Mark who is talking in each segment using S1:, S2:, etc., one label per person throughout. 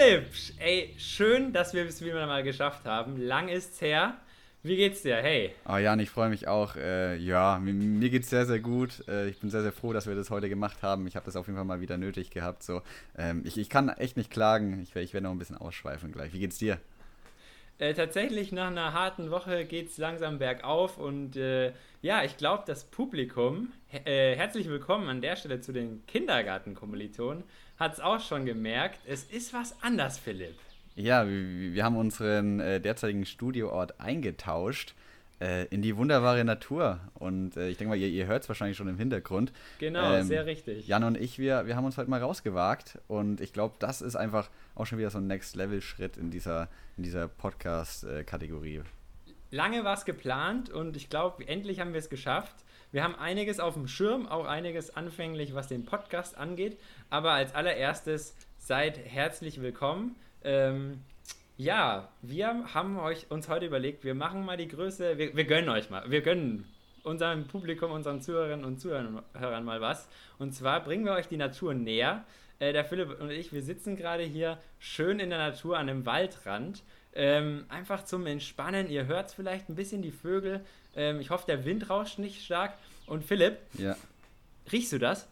S1: Ey, Philipp! Ey, schön, dass wir es wieder mal geschafft haben. Lang ist's her. Wie geht's dir? Hey.
S2: Oh Jan, ich freue mich auch. Äh, ja, mir, mir, geht's sehr, sehr gut. Äh, ich bin sehr, sehr froh, dass wir das heute gemacht haben. Ich habe das auf jeden Fall mal wieder nötig gehabt. So, ähm, ich, ich kann echt nicht klagen. Ich, ich werde noch ein bisschen ausschweifen gleich. Wie geht's dir?
S1: Äh, tatsächlich nach einer harten Woche geht's langsam bergauf und äh, ja, ich glaube, das Publikum, äh, herzlich willkommen an der Stelle zu den Kindergartenkommilitonen, hat es auch schon gemerkt. Es ist was anders, Philipp.
S2: Ja, wir, wir haben unseren äh, derzeitigen Studioort eingetauscht äh, in die wunderbare Natur. Und äh, ich denke mal, ihr, ihr hört es wahrscheinlich schon im Hintergrund.
S1: Genau, ähm, sehr richtig.
S2: Jan und ich, wir, wir haben uns heute mal rausgewagt. Und ich glaube, das ist einfach auch schon wieder so ein Next-Level-Schritt in dieser, in dieser Podcast-Kategorie.
S1: Lange war es geplant und ich glaube, endlich haben wir es geschafft. Wir haben einiges auf dem Schirm, auch einiges anfänglich, was den Podcast angeht. Aber als allererstes seid herzlich willkommen. Ähm, ja, wir haben euch, uns heute überlegt, wir machen mal die Größe, wir, wir gönnen euch mal, wir gönnen unserem Publikum, unseren Zuhörerinnen und Zuhörern mal was. Und zwar bringen wir euch die Natur näher. Äh, der Philipp und ich, wir sitzen gerade hier schön in der Natur an einem Waldrand. Ähm, einfach zum Entspannen. Ihr hört vielleicht ein bisschen die Vögel. Ähm, ich hoffe, der Wind rauscht nicht stark. Und Philipp,
S2: ja.
S1: riechst du das?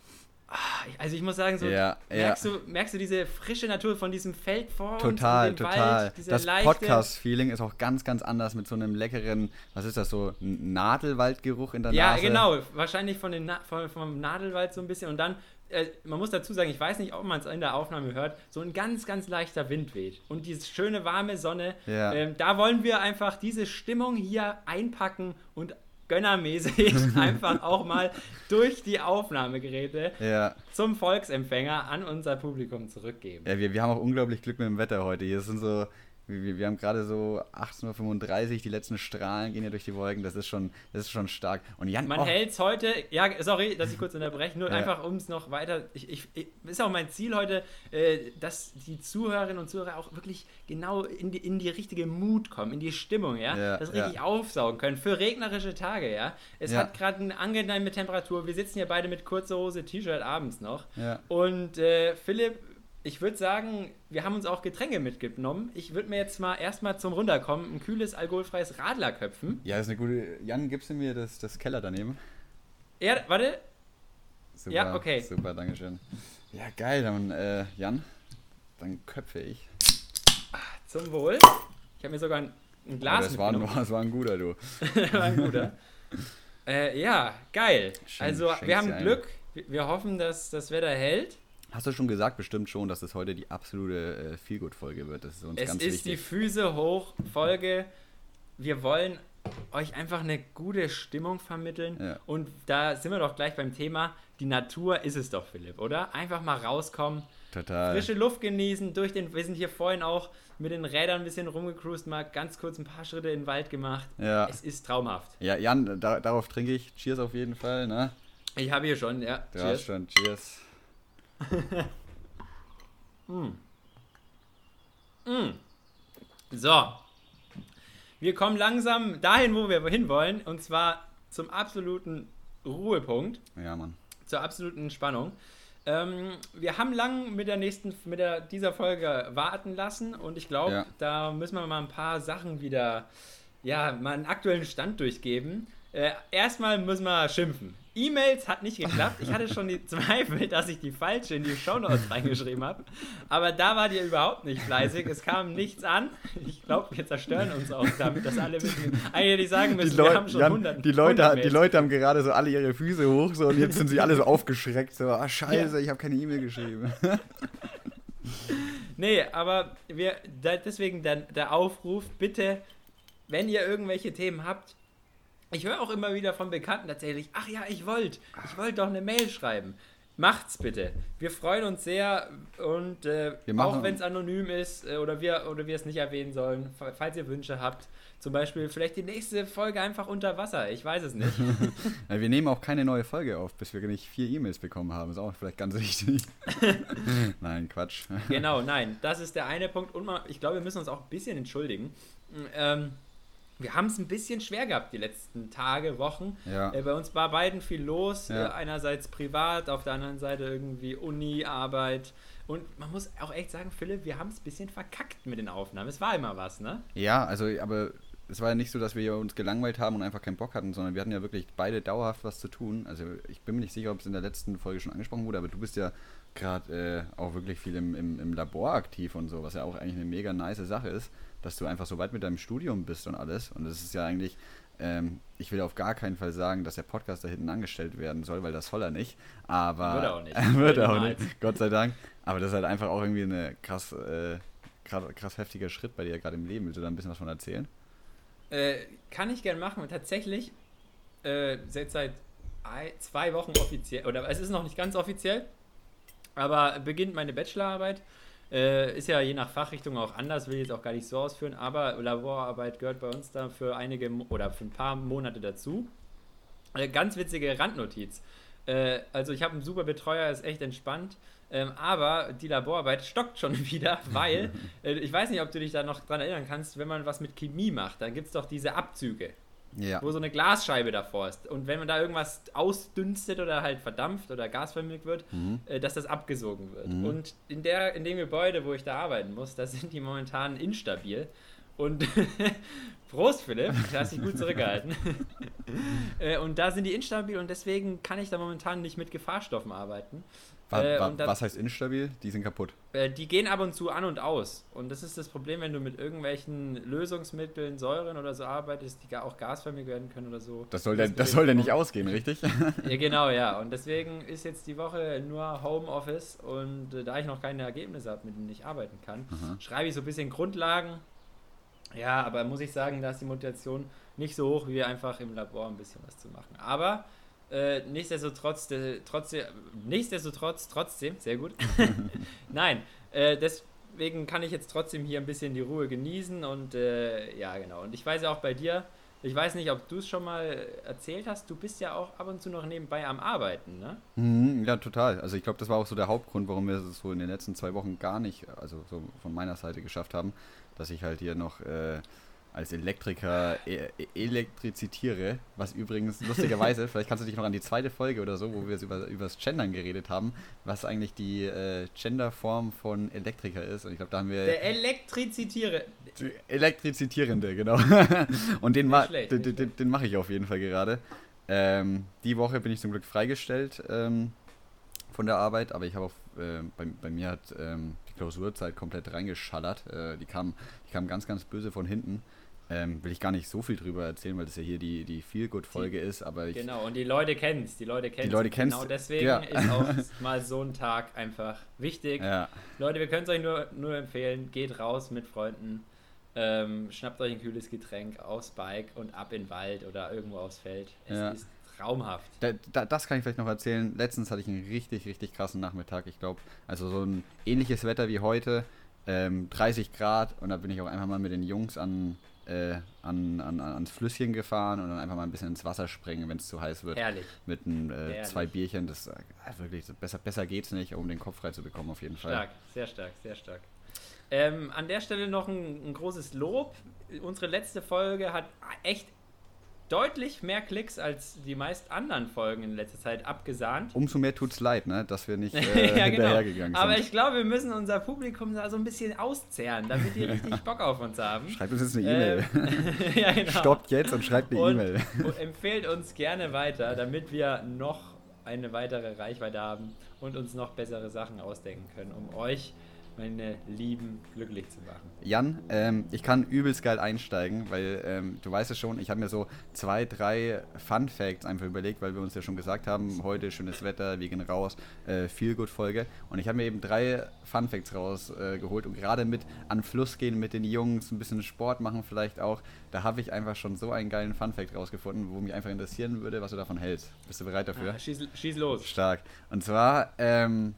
S1: Ah, also ich muss sagen, so
S2: ja,
S1: merkst,
S2: ja.
S1: Du, merkst du diese frische Natur von diesem Feld vor
S2: total,
S1: uns,
S2: total.
S1: Wald,
S2: das Podcast-Feeling ist auch ganz, ganz anders mit so einem leckeren, was ist das so, Nadelwaldgeruch in der
S1: ja,
S2: Nase.
S1: Ja, genau, wahrscheinlich von den Na von, vom Nadelwald so ein bisschen und dann man muss dazu sagen, ich weiß nicht, ob man es in der Aufnahme hört, so ein ganz, ganz leichter Wind weht. Und diese schöne warme Sonne,
S2: ja.
S1: ähm, da wollen wir einfach diese Stimmung hier einpacken und gönnermäßig einfach auch mal durch die Aufnahmegeräte
S2: ja.
S1: zum Volksempfänger an unser Publikum zurückgeben.
S2: Ja, wir, wir haben auch unglaublich Glück mit dem Wetter heute. Hier sind so wir, wir haben gerade so 18.35 Uhr, die letzten Strahlen gehen ja durch die Wolken, das ist schon, das ist schon stark. Und Jan,
S1: Man
S2: oh.
S1: hält es heute, ja, sorry, dass ich kurz unterbreche, nur ja. einfach, um es noch weiter, ich, ich, ist auch mein Ziel heute, äh, dass die Zuhörerinnen und Zuhörer auch wirklich genau in die, in die richtige Mut kommen, in die Stimmung, ja,
S2: ja
S1: das richtig
S2: ja.
S1: aufsaugen können für regnerische Tage, ja. Es hat gerade eine angenehme Temperatur, wir sitzen hier beide mit kurzer Hose, T-Shirt abends noch und äh, Philipp ich würde sagen, wir haben uns auch Getränke mitgenommen. Ich würde mir jetzt mal erstmal zum Runterkommen ein kühles, alkoholfreies Radler köpfen.
S2: Ja, das ist eine gute. Jan, gibst du mir das, das Keller daneben?
S1: Ja, warte.
S2: Super,
S1: ja, okay.
S2: Super, dankeschön. Ja, geil, dann, äh, Jan, dann köpfe ich.
S1: Zum Wohl. Ich habe mir sogar ein, ein Glas
S2: das war, ein, das war ein guter, du.
S1: war ein guter. äh, ja, geil. Schön, also, wir haben Glück. Wir hoffen, dass das Wetter hält.
S2: Hast du schon gesagt, bestimmt schon, dass es heute die absolute äh, Feelgood-Folge wird. Das ist uns
S1: es
S2: ganz
S1: ist
S2: wichtig.
S1: die Füße hoch Folge. Wir wollen euch einfach eine gute Stimmung vermitteln.
S2: Ja.
S1: Und da sind wir doch gleich beim Thema. Die Natur ist es doch, Philipp, oder? Einfach mal rauskommen.
S2: Total.
S1: Frische Luft genießen. Durch den, wir sind hier vorhin auch mit den Rädern ein bisschen rumgecruised, mal ganz kurz ein paar Schritte in den Wald gemacht.
S2: Ja.
S1: Es ist traumhaft.
S2: Ja, Jan, da, darauf trinke ich. Cheers auf jeden Fall, ne?
S1: Ich habe hier schon, ja.
S2: Du Cheers. hast schon. Cheers.
S1: Mm. Mm. So. Wir kommen langsam dahin, wo wir hinwollen, und zwar zum absoluten Ruhepunkt.
S2: Ja, Mann.
S1: Zur absoluten Entspannung. Ähm, wir haben lang mit der nächsten, mit der, dieser Folge warten lassen und ich glaube,
S2: Ja.
S1: da müssen wir mal ein paar Sachen wieder, ja, mal einen aktuellen Stand durchgeben. Äh, erstmal müssen wir schimpfen. E-Mails hat nicht geklappt. Ich hatte schon die Zweifel, dass ich die falsche in die Shownotes reingeschrieben habe. Aber da war ihr überhaupt nicht fleißig. Es kam nichts an. Ich glaube, wir zerstören uns auch damit, dass alle wissen. Eigentlich die sagen müssen, wir haben schon
S2: Jan,
S1: 100
S2: die, Leute,
S1: 100
S2: die Leute haben gerade so alle ihre Füße hoch so, und jetzt sind sie alle so aufgeschreckt. So, ah, scheiße, ich habe keine E-Mail geschrieben.
S1: Nee, aber wir, da, deswegen der, der Aufruf, bitte, wenn ihr irgendwelche Themen habt, ich höre auch immer wieder von Bekannten tatsächlich, ach ja, ich wollte, ich wollte doch eine Mail schreiben. Macht's bitte. Wir freuen uns sehr und äh, auch wenn es anonym ist äh, oder wir oder wir es nicht erwähnen sollen, falls ihr Wünsche habt, zum Beispiel vielleicht die nächste Folge einfach unter Wasser. Ich weiß es nicht.
S2: ja, wir nehmen auch keine neue Folge auf, bis wir nicht vier E-Mails bekommen haben. Ist auch vielleicht ganz wichtig. nein, Quatsch.
S1: genau, nein. Das ist der eine Punkt. Und ich glaube, wir müssen uns auch ein bisschen entschuldigen. Ähm, wir haben es ein bisschen schwer gehabt die letzten Tage, Wochen.
S2: Ja.
S1: Äh, bei uns war beiden viel los.
S2: Ja.
S1: Äh, einerseits privat, auf der anderen Seite irgendwie Uni, Arbeit. Und man muss auch echt sagen, Philipp, wir haben es ein bisschen verkackt mit den Aufnahmen. Es war immer was, ne?
S2: Ja, also, aber es war ja nicht so, dass wir uns gelangweilt haben und einfach keinen Bock hatten, sondern wir hatten ja wirklich beide dauerhaft was zu tun. Also ich bin mir nicht sicher, ob es in der letzten Folge schon angesprochen wurde, aber du bist ja gerade äh, auch wirklich viel im, im, im Labor aktiv und so, was ja auch eigentlich eine mega nice Sache ist, dass du einfach so weit mit deinem Studium bist und alles. Und das ist ja eigentlich, ähm, ich will auf gar keinen Fall sagen, dass der Podcast da hinten angestellt werden soll, weil das soll er nicht. Aber
S1: Wird er auch nicht.
S2: wird er auch nicht, Gott sei Dank. Aber das ist halt einfach auch irgendwie eine krass, äh, krass, krass heftiger Schritt bei dir gerade im Leben. Willst du da ein bisschen was von erzählen?
S1: Äh, kann ich gerne machen. Und tatsächlich, äh, seit, seit ei- zwei Wochen offiziell, oder es ist noch nicht ganz offiziell, aber beginnt meine Bachelorarbeit. Äh, ist ja je nach Fachrichtung auch anders, will ich jetzt auch gar nicht so ausführen, aber Laborarbeit gehört bei uns da für einige oder für ein paar Monate dazu. Äh, ganz witzige Randnotiz. Äh, also ich habe einen super Betreuer, ist echt entspannt. Ähm, aber die Laborarbeit stockt schon wieder, weil, äh, ich weiß nicht, ob du dich da noch dran erinnern kannst, wenn man was mit Chemie macht, dann gibt es doch diese Abzüge,
S2: Ja.
S1: wo so eine Glasscheibe davor ist. Und wenn man da irgendwas ausdünstet oder halt verdampft oder gasvermilcht wird,
S2: Mhm.
S1: äh, dass das abgesogen wird.
S2: Mhm.
S1: Und in, der, in dem Gebäude, wo ich da arbeiten muss, da sind die momentan instabil. Und Prost, Philipp, du hast dich gut zurückgehalten. Äh, und da sind die instabil und deswegen kann ich da momentan nicht mit Gefahrstoffen arbeiten.
S2: Wa
S1: Äh,
S2: wa
S1: und das-
S2: was heißt instabil? Die sind kaputt.
S1: Äh, die gehen ab und zu an und aus. Und das ist das Problem, wenn du mit irgendwelchen Lösungsmitteln, Säuren oder so arbeitest, die auch gasförmig werden können oder so.
S2: Das soll der, das soll der nicht ausgehen, richtig?
S1: Ja, genau, ja. Und deswegen ist jetzt die Woche nur Homeoffice und äh, da ich noch keine Ergebnisse habe, mit denen ich arbeiten kann,
S2: Aha.
S1: schreibe ich so ein bisschen Grundlagen. Ja, aber muss ich sagen, da ist die Motivation nicht so hoch, wie einfach im Labor ein bisschen was zu machen. Aber äh, nichtsdestotrotz, äh, trotzdem, nichtsdestotrotz, trotzdem, sehr gut. Nein, äh, deswegen kann ich jetzt trotzdem hier ein bisschen die Ruhe genießen und äh, ja, genau. Und ich weiß ja auch bei dir, ich weiß nicht, ob du es schon mal erzählt hast, du bist ja auch ab und zu noch nebenbei am Arbeiten, ne?
S2: Mhm, ja, total. Also ich glaube, das war auch so der Hauptgrund, warum wir es so in den letzten zwei Wochen gar nicht, also so von meiner Seite geschafft haben, dass ich halt hier noch äh, als Elektriker e e- elektrizitiere, was übrigens lustigerweise, vielleicht kannst du dich noch an die zweite Folge oder so, wo wir über, über das Gendern geredet haben, was eigentlich die äh, Genderform von Elektriker ist. Und ich glaube, da haben wir
S1: Der Elektrizitiere.
S2: Elektrizitierende, genau. Und den, ma
S1: schlecht,
S2: den, den, den mache ich auf jeden Fall gerade. Ähm, die Woche bin ich zum Glück freigestellt ähm, von der Arbeit, aber ich habe auch, äh, bei, bei mir hat ähm, die Klausurzeit komplett reingeschallert. Äh, die, kam, die kam ganz, ganz böse von hinten. Ähm, will ich gar nicht so viel drüber erzählen, weil das ja hier die, die Feel-Good-Folge ist, aber ich,
S1: Genau, und die Leute kennen es, die Leute kennen
S2: Leute kennen's,
S1: Genau deswegen
S2: ja.
S1: ist auch mal so ein Tag einfach wichtig.
S2: ja,
S1: Leute, wir können es euch nur, nur empfehlen, geht raus mit Freunden, ähm, schnappt euch ein kühles Getränk aufs Bike und ab in den Wald oder irgendwo aufs Feld. Es
S2: Ja.
S1: ist traumhaft.
S2: Da, da, das kann ich vielleicht noch erzählen. Letztens hatte ich einen richtig, richtig krassen Nachmittag. Ich glaube, also so ein ähnliches Wetter wie heute, ähm, 30 Grad und da bin ich auch einfach mal mit den Jungs an, äh, an, an, an- ans Flüsschen gefahren und dann einfach mal ein bisschen ins Wasser springen, wenn es zu heiß wird.
S1: Herrlich.
S2: Mit ein, äh, zwei Bierchen. Das äh, wirklich besser, besser geht's nicht, um den Kopf frei zu bekommen, auf jeden Fall.
S1: Stark, sehr stark, sehr stark. Ähm, an der Stelle noch ein, ein großes Lob. Unsere letzte Folge hat echt deutlich mehr Klicks als die meist anderen Folgen in letzter Zeit abgesahnt.
S2: Umso mehr tut's leid, ne, dass wir nicht äh,
S1: ja, genau.
S2: hinterhergegangen sind.
S1: Aber ich glaube, wir müssen unser Publikum da so ein bisschen auszehren, damit die richtig Bock auf uns haben.
S2: Schreibt uns jetzt eine E-Mail.
S1: Ähm, ja, genau.
S2: Stoppt jetzt und schreibt eine E-Mail.
S1: Empfehlt uns gerne weiter, damit wir noch eine weitere Reichweite haben und uns noch bessere Sachen ausdenken können, um euch, meine Lieben, glücklich zu machen.
S2: Jan, ähm, ich kann übelst geil einsteigen, weil ähm, du weißt es schon, ich habe mir so zwei, drei Fun Facts einfach überlegt, weil wir uns ja schon gesagt haben, heute schönes Wetter, wir gehen raus, äh, viel gut Folge. Und ich habe mir eben drei Fun Facts rausgeholt äh, und gerade mit an Fluss gehen mit den Jungs, ein bisschen Sport machen vielleicht auch, da habe ich einfach schon so einen geilen Fun Fact rausgefunden, wo mich einfach interessieren würde, was du davon hältst. Bist du bereit dafür?
S1: Ah, schieß, schieß los.
S2: Stark. Und zwar, ähm,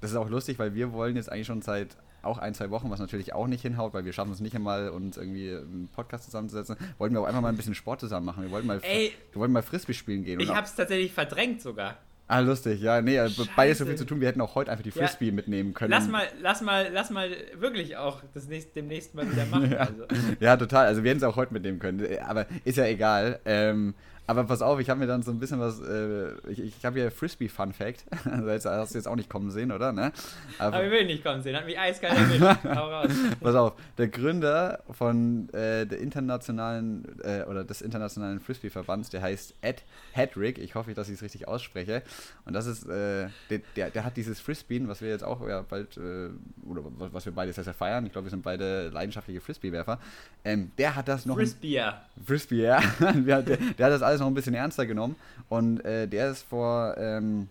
S2: das ist auch lustig, weil wir wollen jetzt eigentlich schon seit auch ein, zwei Wochen, was natürlich auch nicht hinhaut, weil wir schaffen es nicht einmal, uns irgendwie einen Podcast zusammenzusetzen, wollten wir auch einfach mal ein bisschen Sport zusammen machen. Wir wollten mal,
S1: Ey.
S2: wir wollten mal Frisbee spielen gehen.
S1: Ich
S2: und
S1: hab's tatsächlich verdrängt sogar.
S2: Ah, lustig, ja, nee, also beides so viel zu tun. Wir hätten auch heute einfach die Frisbee ja, mitnehmen können.
S1: Lass mal, lass mal, lass mal wirklich auch das nächste, demnächst mal wieder machen.
S2: ja.
S1: Also.
S2: ja, total. Also wir hätten es auch heute mitnehmen können. Aber ist ja egal. Ähm, aber pass auf, ich habe mir dann so ein bisschen was. Äh, ich ich habe hier Frisbee Fun Fact. Also hast du jetzt auch nicht kommen sehen, oder? Ne?
S1: Aber, Aber ich will nicht kommen sehen. Hat mich eiskalt erwischt. Raus.
S2: Pass auf, der Gründer von äh, der internationalen äh, oder des internationalen Frisbee Verbands, der heißt Ed Hedrick. Ich hoffe, dass ich es richtig ausspreche. Und das ist, äh, der, der, der, hat dieses Frisbee, was wir jetzt auch ja, bald äh, oder was wir beide sehr, sehr feiern. Ich glaube, wir sind beide leidenschaftliche Frisbee-Werfer. Ähm, der hat das noch.
S1: Frisbee.
S2: Frisbee, ja. der, der hat das alles alles noch ein bisschen ernster genommen. Und äh, der ist vor ähm,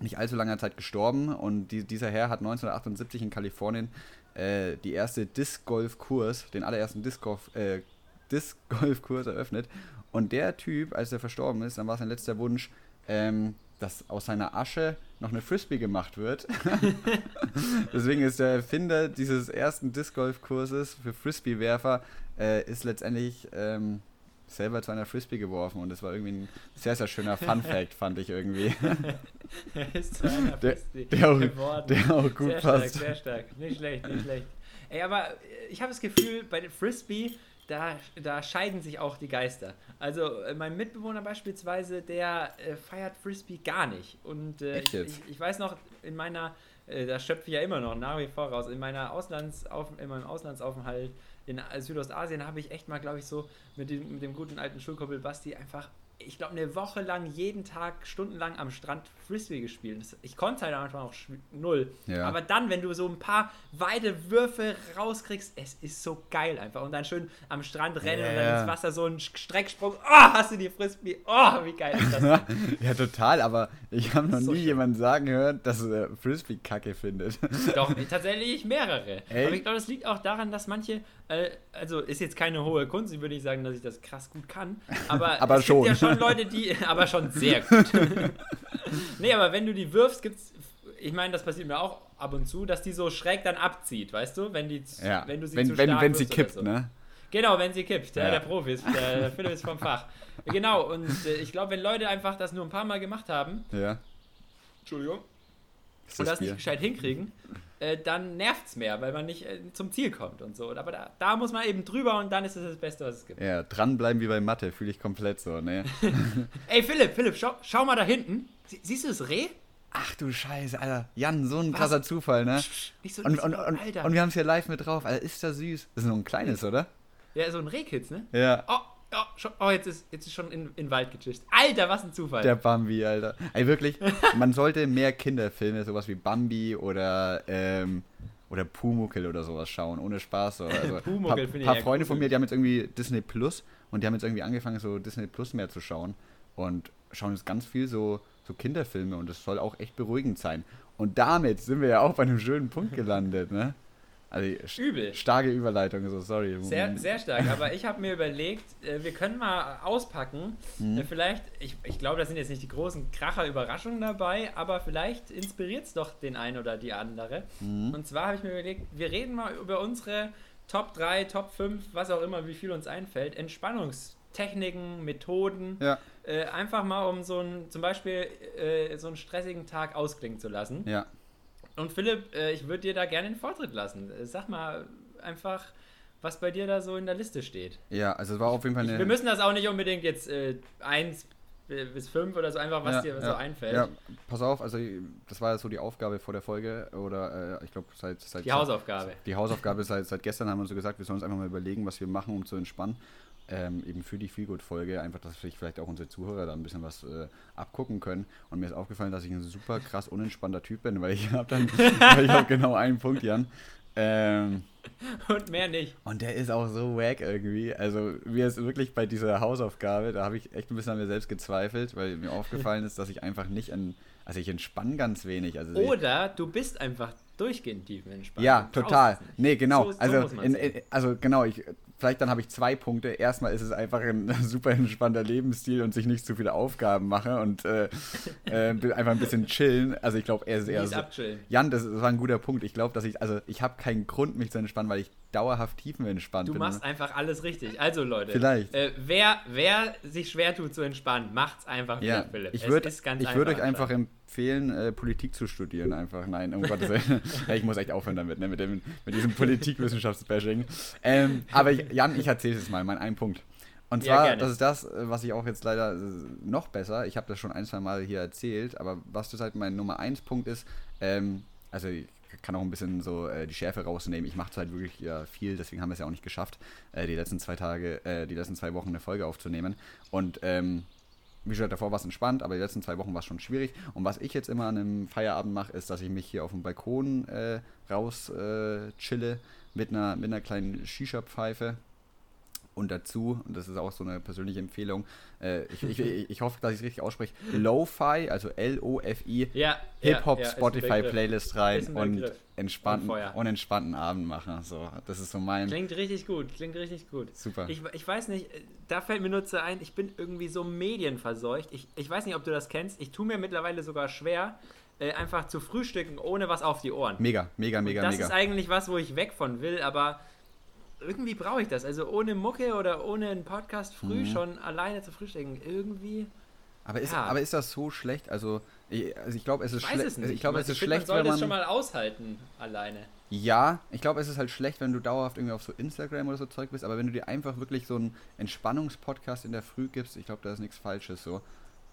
S2: nicht allzu langer Zeit gestorben. Und die, dieser Herr hat 1978 in Kalifornien äh, die erste Disc-Golf-Kurs, den allerersten Disc-Golf-Kurs äh, Disc eröffnet. Und der Typ, als er verstorben ist, dann war sein letzter Wunsch, ähm, dass aus seiner Asche noch eine Frisbee gemacht wird. Deswegen ist der Erfinder dieses ersten Disc Golf Kurses für Frisbee-Werfer äh, ist letztendlich ähm, selber zu einer Frisbee geworfen und das war irgendwie ein sehr, sehr schöner Fun-Fact, fand ich irgendwie.
S1: er ist zu einer
S2: Frisbee der, der auch,
S1: geworden.
S2: Der auch gut
S1: sehr
S2: passt.
S1: Stark, sehr stark. Nicht schlecht, nicht schlecht. Ey, aber ich habe das Gefühl, bei den Frisbee, da, da scheiden sich auch die Geister. Also äh, mein Mitbewohner beispielsweise, der äh, feiert Frisbee gar nicht. Und äh, ich, ich, ich, weiß noch, in meiner, äh, da schöpfe ich ja immer noch nach wie vor raus, in meiner Auslandsauf in meinem Auslandsaufenthalt in Südostasien habe ich echt mal, glaube ich, so mit dem, mit dem guten alten Schulkumpel Basti einfach ich glaube, eine Woche lang jeden Tag stundenlang am Strand Frisbee gespielt. Das, ich konnte halt einfach noch null. Ja. Aber dann, wenn du so ein paar Weidewürfe rauskriegst, es ist so geil einfach. Und dann schön am Strand rennen ja. und dann ins Wasser so ein Strecksprung. Oh, hast du die Frisbee? Oh, wie geil ist das?
S2: ja, total. Aber ich habe noch so nie schön. jemanden sagen hören, dass er Frisbee kacke findet.
S1: Doch, tatsächlich mehrere. Ey? Aber ich glaube, das liegt auch daran, dass manche, also ist jetzt keine hohe Kunst, ich würde nicht sagen, dass ich das krass gut kann. Aber,
S2: aber
S1: es
S2: schon.
S1: gibt ja schon Leute, die, aber schon sehr gut. nee, aber wenn du die wirfst, gibt's, ich meine, das passiert mir auch ab und zu, dass die so schräg dann abzieht, weißt du, wenn die,
S2: ja.
S1: wenn du sie
S2: wenn,
S1: zu
S2: wenn,
S1: stark
S2: wenn sie kippt, so. ne?
S1: Genau, wenn sie kippt, ja. der Profi ist, der, der Philipp ist vom Fach. Genau, und äh, ich glaube, wenn Leute einfach das nur ein paar Mal gemacht haben,
S2: ja.
S1: Entschuldigung, und das nicht gescheit hinkriegen, äh, dann nervt es mehr, weil man nicht äh, zum Ziel kommt und so. Aber da, da, muss man eben drüber und dann ist es das Beste, was es gibt.
S2: Ja, dranbleiben wie bei Mathe, fühle ich komplett so, ne?
S1: Ey, Philipp, Philipp, schau, schau mal da hinten. Sie, siehst du das Reh?
S2: Ach du Scheiße, Alter. Jan, so ein was? krasser Zufall, ne?
S1: Nicht so,
S2: und, und, und, und, wir haben es hier live mit drauf. Alter, ist das süß. Das ist nur ein kleines, oder?
S1: Ja, so ein Rehkitz, ne?
S2: Ja.
S1: Oh, Oh, schon, oh, jetzt ist, jetzt ist schon in, in den Wald gechist. Alter, was ein Zufall.
S2: Der Bambi, Alter. Ey, wirklich, man sollte mehr Kinderfilme, sowas wie Bambi oder, ähm, oder Pumuckel oder sowas schauen, ohne Spaß. So. Also,
S1: Pumuckel finde
S2: ich Ein paar Freunde cool. von mir, die haben jetzt irgendwie Disney Plus und die haben jetzt irgendwie angefangen, so Disney Plus mehr zu schauen und schauen jetzt ganz viel so, so Kinderfilme und das soll auch echt beruhigend sein. Und damit sind wir ja auch bei einem schönen Punkt gelandet, ne?
S1: Also Übel.
S2: Starke Überleitung, so sorry.
S1: Sehr, sehr stark, aber ich habe mir überlegt, äh, wir können mal auspacken. Mhm. Äh, vielleicht, ich, ich glaube, da sind jetzt nicht die großen Kracher-Überraschungen dabei, aber vielleicht inspiriert es doch den einen oder die andere. Mhm. Und zwar habe ich mir überlegt, wir reden mal über unsere Top 3, Top 5, was auch immer, wie viel uns einfällt, Entspannungstechniken, Methoden.
S2: Ja.
S1: Äh, einfach mal, um so einen, zum Beispiel äh, so einen stressigen Tag ausklingen zu lassen.
S2: Ja.
S1: Und Philipp, äh, ich würde dir da gerne den Vortritt lassen. Äh, sag mal einfach, was bei dir da so in der Liste steht.
S2: Ja, also es war auf jeden Fall eine.
S1: Wir müssen das auch nicht unbedingt jetzt äh, eins bis fünf oder so einfach, was
S2: ja,
S1: dir
S2: ja,
S1: so einfällt.
S2: Ja, pass auf, also das war ja so die Aufgabe vor der Folge oder äh, ich glaube seit, seit
S1: die Hausaufgabe.
S2: Die Hausaufgabe seit, seit gestern haben wir so gesagt, wir sollen uns einfach mal überlegen, was wir machen, um zu entspannen ähm, eben für die Feelgood-Folge, einfach, dass sich vielleicht auch unsere Zuhörer da ein bisschen was äh, abgucken können. Und mir ist aufgefallen, dass ich ein super krass unentspannter Typ bin, weil ich habe dann, ich habe genau einen Punkt, Jan. Ähm,
S1: und mehr nicht.
S2: Und der ist auch so wack irgendwie. Also mir ist wirklich bei dieser Hausaufgabe, da habe ich echt ein bisschen an mir selbst gezweifelt, weil mir aufgefallen ist, dass ich einfach nicht an, also ich entspanne ganz wenig. Also
S1: Oder du bist einfach durchgehend tief entspannt.
S2: Ja, total. Nee, genau. So, so also, in, in, also genau, ich vielleicht dann habe ich zwei Punkte. Erstmal ist es einfach ein super entspannter Lebensstil und sich nicht zu viele Aufgaben mache und äh, äh, einfach ein bisschen chillen. Also ich glaube, er ist eher so.
S1: Abchillen.
S2: Jan, das, das war ein guter Punkt. Ich glaube, dass ich, also ich habe keinen Grund, mich zu entspannen, weil ich dauerhaft tiefenentspannt
S1: Du
S2: bin.
S1: machst einfach alles richtig. Also Leute,
S2: Vielleicht.
S1: Äh, wer, wer sich schwer tut zu entspannen, macht's einfach
S2: ja,
S1: wie Philipp.
S2: ich
S1: Es
S2: würde
S1: ist ganz
S2: ich würd euch einfach
S1: anscheinend.
S2: Empfehlen, äh, Politik zu studieren. Einfach, nein, um Gottes Willen. ja, ich muss echt aufhören damit, ne, mit, dem, mit diesem Politikwissenschaftsbashing. Ähm, aber Jan, ich erzähle es mal, mein einen Punkt. Und
S1: Ja,
S2: zwar,
S1: gerne.
S2: das ist das, was ich auch jetzt leider äh, noch besser, ich habe das schon ein, zwei Mal hier erzählt, aber was das halt mein Nummer eins Punkt ist, ähm, also ich kann auch ein bisschen so äh, die Schärfe rausnehmen. Ich mache es halt wirklich ja, viel, deswegen haben wir es ja auch nicht geschafft, äh, die letzten zwei Tage, äh, die letzten zwei Wochen eine Folge aufzunehmen. Und ähm, wie gesagt, davor war es entspannt, aber die letzten zwei Wochen war es schon schwierig. Und was ich jetzt immer an einem Feierabend mache, ist, dass ich mich hier auf dem Balkon äh, raus äh, chille mit einer, mit einer kleinen Shisha-Pfeife. Und dazu, und das ist auch so eine persönliche Empfehlung, äh, ich, ich, ich, hoffe, dass ich es richtig ausspreche, Lo-Fi, also L-O-F-I,
S1: ja,
S2: Hip-Hop
S1: ja, ja, ist ein
S2: Spotify
S1: Begriff.
S2: Playlist
S1: Ist
S2: rein
S1: ein
S2: und entspannten,
S1: Und
S2: und entspannten Abend machen. So, das ist so mein
S1: Klingt richtig gut, klingt richtig gut.
S2: super.
S1: Ich, ich weiß nicht, äh, da fällt mir nur zu ein, ich bin irgendwie so medienverseucht. Ich, ich weiß nicht, ob du das kennst. Ich tue mir mittlerweile sogar schwer, äh, einfach zu frühstücken, ohne was auf die Ohren.
S2: mega, mega, mega,
S1: das
S2: mega.
S1: ist eigentlich was, wo ich weg von will, aber irgendwie brauche ich das. Also ohne Mucke oder ohne einen Podcast früh
S2: Mhm.
S1: schon alleine zu frühstücken. Irgendwie.
S2: Aber ist,
S1: Ja.
S2: aber ist das so schlecht? Also, ich, also ich glaube, es ist
S1: Ich
S2: schlecht.
S1: nicht.
S2: Ich glaube, es ist schlecht,
S1: man
S2: wenn
S1: sollte es
S2: man.
S1: schon mal aushalten, alleine.
S2: Ja, ich glaube, es ist halt schlecht, wenn du dauerhaft irgendwie auf so Instagram oder so Zeug bist, aber wenn du dir einfach wirklich so einen Entspannungspodcast in der Früh gibst, ich glaube, da ist nichts Falsches so.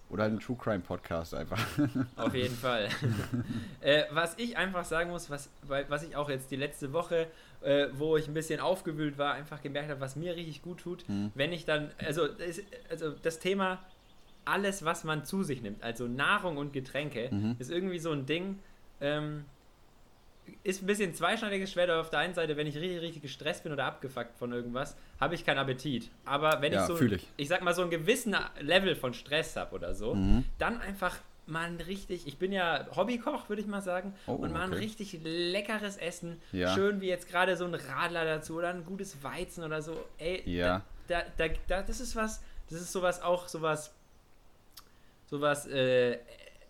S2: Oder einen True Crime Podcast einfach.
S1: Auf jeden Fall. äh, was ich einfach sagen muss, was, was ich auch jetzt die letzte Woche, äh, wo ich ein bisschen aufgewühlt war, einfach gemerkt habe, was mir richtig gut tut,
S2: Hm.
S1: wenn ich dann, also, also das Thema alles, was man zu sich nimmt, also Nahrung und Getränke,
S2: Mhm.
S1: ist irgendwie so ein Ding, ähm, ist ein bisschen zweischneidiges Schwert, aber auf der einen Seite, wenn ich richtig, richtig gestresst bin oder abgefuckt von irgendwas, habe ich keinen Appetit. Aber wenn
S2: Ja,
S1: ich so,
S2: ich.
S1: ich sag mal, so einen gewissen Level von Stress habe oder so,
S2: Mhm.
S1: dann einfach mal ein richtig, ich bin ja Hobbykoch, würde ich mal sagen,
S2: Oh,
S1: und mal ein
S2: okay.
S1: richtig leckeres Essen,
S2: Ja.
S1: schön wie jetzt gerade so ein Radler dazu oder ein gutes Weizen oder so, ey,
S2: Ja.
S1: da, da, da, das ist was, das ist sowas auch, sowas, sowas, äh,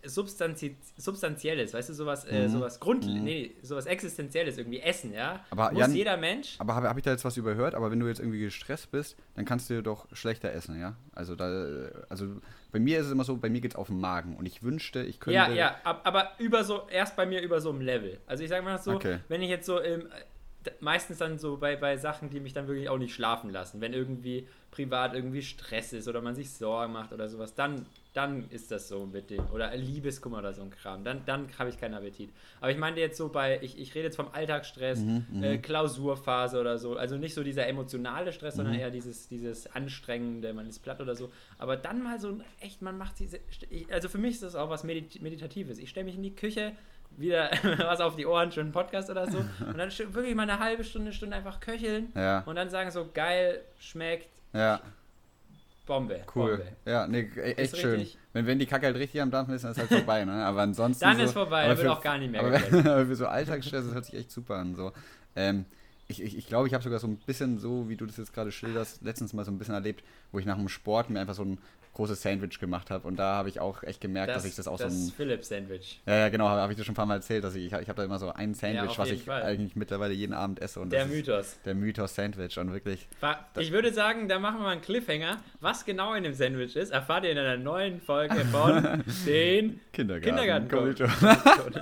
S1: Substanzi Substanzielles, weißt du, sowas, äh,
S2: Mhm.
S1: sowas Grund,
S2: Mhm.
S1: nee, sowas Existenzielles irgendwie, Essen, ja,
S2: Aber
S1: muss
S2: Jan-
S1: jeder Mensch,
S2: Aber habe hab ich da jetzt was überhört? Aber wenn du jetzt irgendwie gestresst bist, dann kannst du doch schlechter essen, ja? Also da, also bei mir ist es immer so, bei mir geht es auf den Magen und ich wünschte, ich könnte.
S1: Ja, ja, ab, aber über so, erst bei mir über so einem Level. Also ich sage mal so,
S2: Okay.
S1: wenn ich jetzt so im, meistens dann so bei, bei Sachen, die mich dann wirklich auch nicht schlafen lassen, wenn irgendwie privat irgendwie Stress ist oder man sich Sorgen macht oder sowas, dann, dann ist das so mit dem, oder Liebeskummer oder so ein Kram, dann, dann habe ich keinen Appetit. Aber ich meine jetzt so bei, ich, ich rede jetzt vom Alltagsstress,
S2: Mhm, mhm.
S1: äh, Klausurphase oder so, also nicht so dieser emotionale Stress, sondern
S2: Mhm.
S1: eher dieses, dieses anstrengende, man ist platt oder so, aber dann mal so ein, echt, man macht diese, ich, also für mich ist das auch was Medit Meditatives. Ich stelle mich in die Küche, wieder was auf die Ohren, schon einen Podcast oder so, und dann wirklich mal eine halbe Stunde, Stunde einfach köcheln
S2: Ja,
S1: und dann sagen so, geil, schmeckt,
S2: ja,
S1: Bombe.
S2: cool.
S1: Bombe.
S2: Ja, nee, e- echt schön. Wenn, wenn die Kacke halt richtig am Dampfen ist, dann ist halt vorbei, ne? Aber ansonsten.
S1: Dann
S2: so,
S1: ist vorbei,
S2: aber
S1: dann wird
S2: für-
S1: auch gar nicht mehr
S2: aber, aber für so Alltagsstress, das hört sich echt super an. So. Ähm, ich ich, ich glaube, ich habe sogar so ein bisschen so, wie du das jetzt gerade schilderst, letztens mal so ein bisschen erlebt, wo ich nach dem Sport mir einfach so ein großes Sandwich gemacht habe. Und da habe ich auch echt gemerkt, dass ich das auch so ein.
S1: Philips-Sandwich.
S2: Ja, ja, genau, habe ich dir schon ein paar Mal erzählt, dass ich, ich, ich habe da immer so ein Sandwich,
S1: auf
S2: was ich
S1: Fall.
S2: eigentlich mittlerweile jeden Abend esse. Und
S1: Der
S2: das
S1: Mythos.
S2: Der Mythos Sandwich und wirklich.
S1: Ich würde sagen, da machen wir mal einen Cliffhanger. Was genau in dem Sandwich ist, erfahrt ihr in einer neuen Folge von den
S2: Kindergarten.
S1: Kindergarten.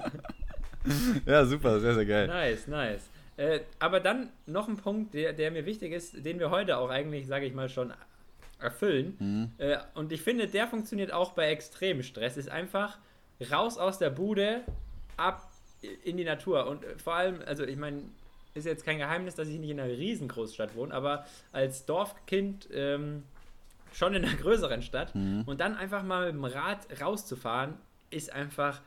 S2: ja, super, sehr, sehr geil.
S1: Nice, nice. Äh, aber dann noch ein Punkt, der, der mir wichtig ist, den wir heute auch eigentlich, sage ich mal, schon erfüllen.
S2: Mhm.
S1: Äh, und ich finde, der funktioniert auch bei extremem Stress. Ist einfach raus aus der Bude, ab in die Natur. Und äh, vor allem, also ich meine, ist jetzt kein Geheimnis, dass ich nicht in einer Riesengroßstadt wohne, aber als Dorfkind ähm, schon in einer größeren Stadt.
S2: Mhm.
S1: Und dann einfach mal mit dem Rad rauszufahren, ist einfach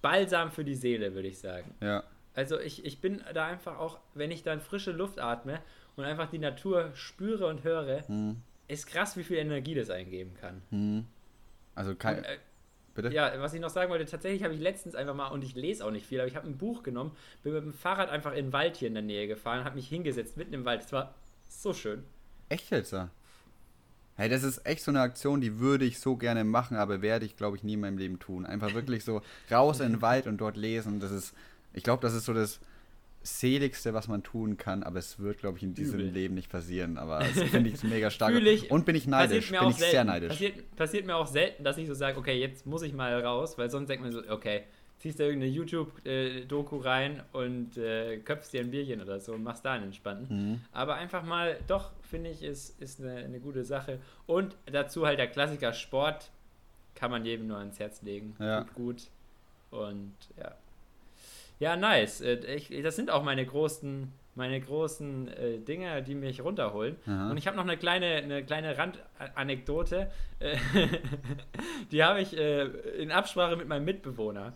S1: Balsam für die Seele, würde ich sagen.
S2: Ja.
S1: Also ich, ich bin da einfach auch, wenn ich dann frische Luft atme und einfach die Natur spüre und höre,
S2: Mhm.
S1: Ist krass, wie viel Energie das eingeben kann.
S2: Mhm. Also kein.
S1: Und, äh,
S2: bitte?
S1: ja, was ich noch sagen wollte, tatsächlich habe ich letztens einfach mal, und ich lese auch nicht viel, aber ich habe ein Buch genommen, bin mit dem Fahrrad einfach in den Wald hier in der Nähe gefahren, habe mich hingesetzt, mitten im Wald. Es war So schön.
S2: Echt jetzt? Ja? Hey, das ist echt so eine Aktion, die würde ich so gerne machen, aber werde ich, glaube ich, nie in meinem Leben tun. Einfach wirklich so raus in den Wald und dort lesen. Das ist, ich glaube, das ist so das seligste, was man tun kann, aber es wird, glaube ich, in diesem
S1: Übel.
S2: Leben nicht passieren. Aber das finde ich mega stark.
S1: Ich-
S2: und bin ich neidisch, bin ich sehr
S1: selten.
S2: neidisch.
S1: Passiert, passiert mir auch selten, dass ich so sage, okay, jetzt muss ich mal raus, weil sonst denkt man so, okay, ziehst du irgendeine YouTube-Doku rein und äh, köpfst dir ein Bierchen oder so und machst da einen entspannten.
S2: Mhm.
S1: Aber einfach mal, doch, finde ich, ist, ist eine, eine gute Sache. Und dazu halt der Klassiker Sport kann man jedem nur ans Herz legen.
S2: Ja.
S1: Tut gut. Und ja. Ja, nice. Äh, Ich, das sind auch meine großen, meine großen äh, Dinge, die mich runterholen.
S2: Aha.
S1: Und ich habe noch eine kleine, eine kleine Randanekdote. Äh, die habe ich äh, in Absprache mit meinem Mitbewohner.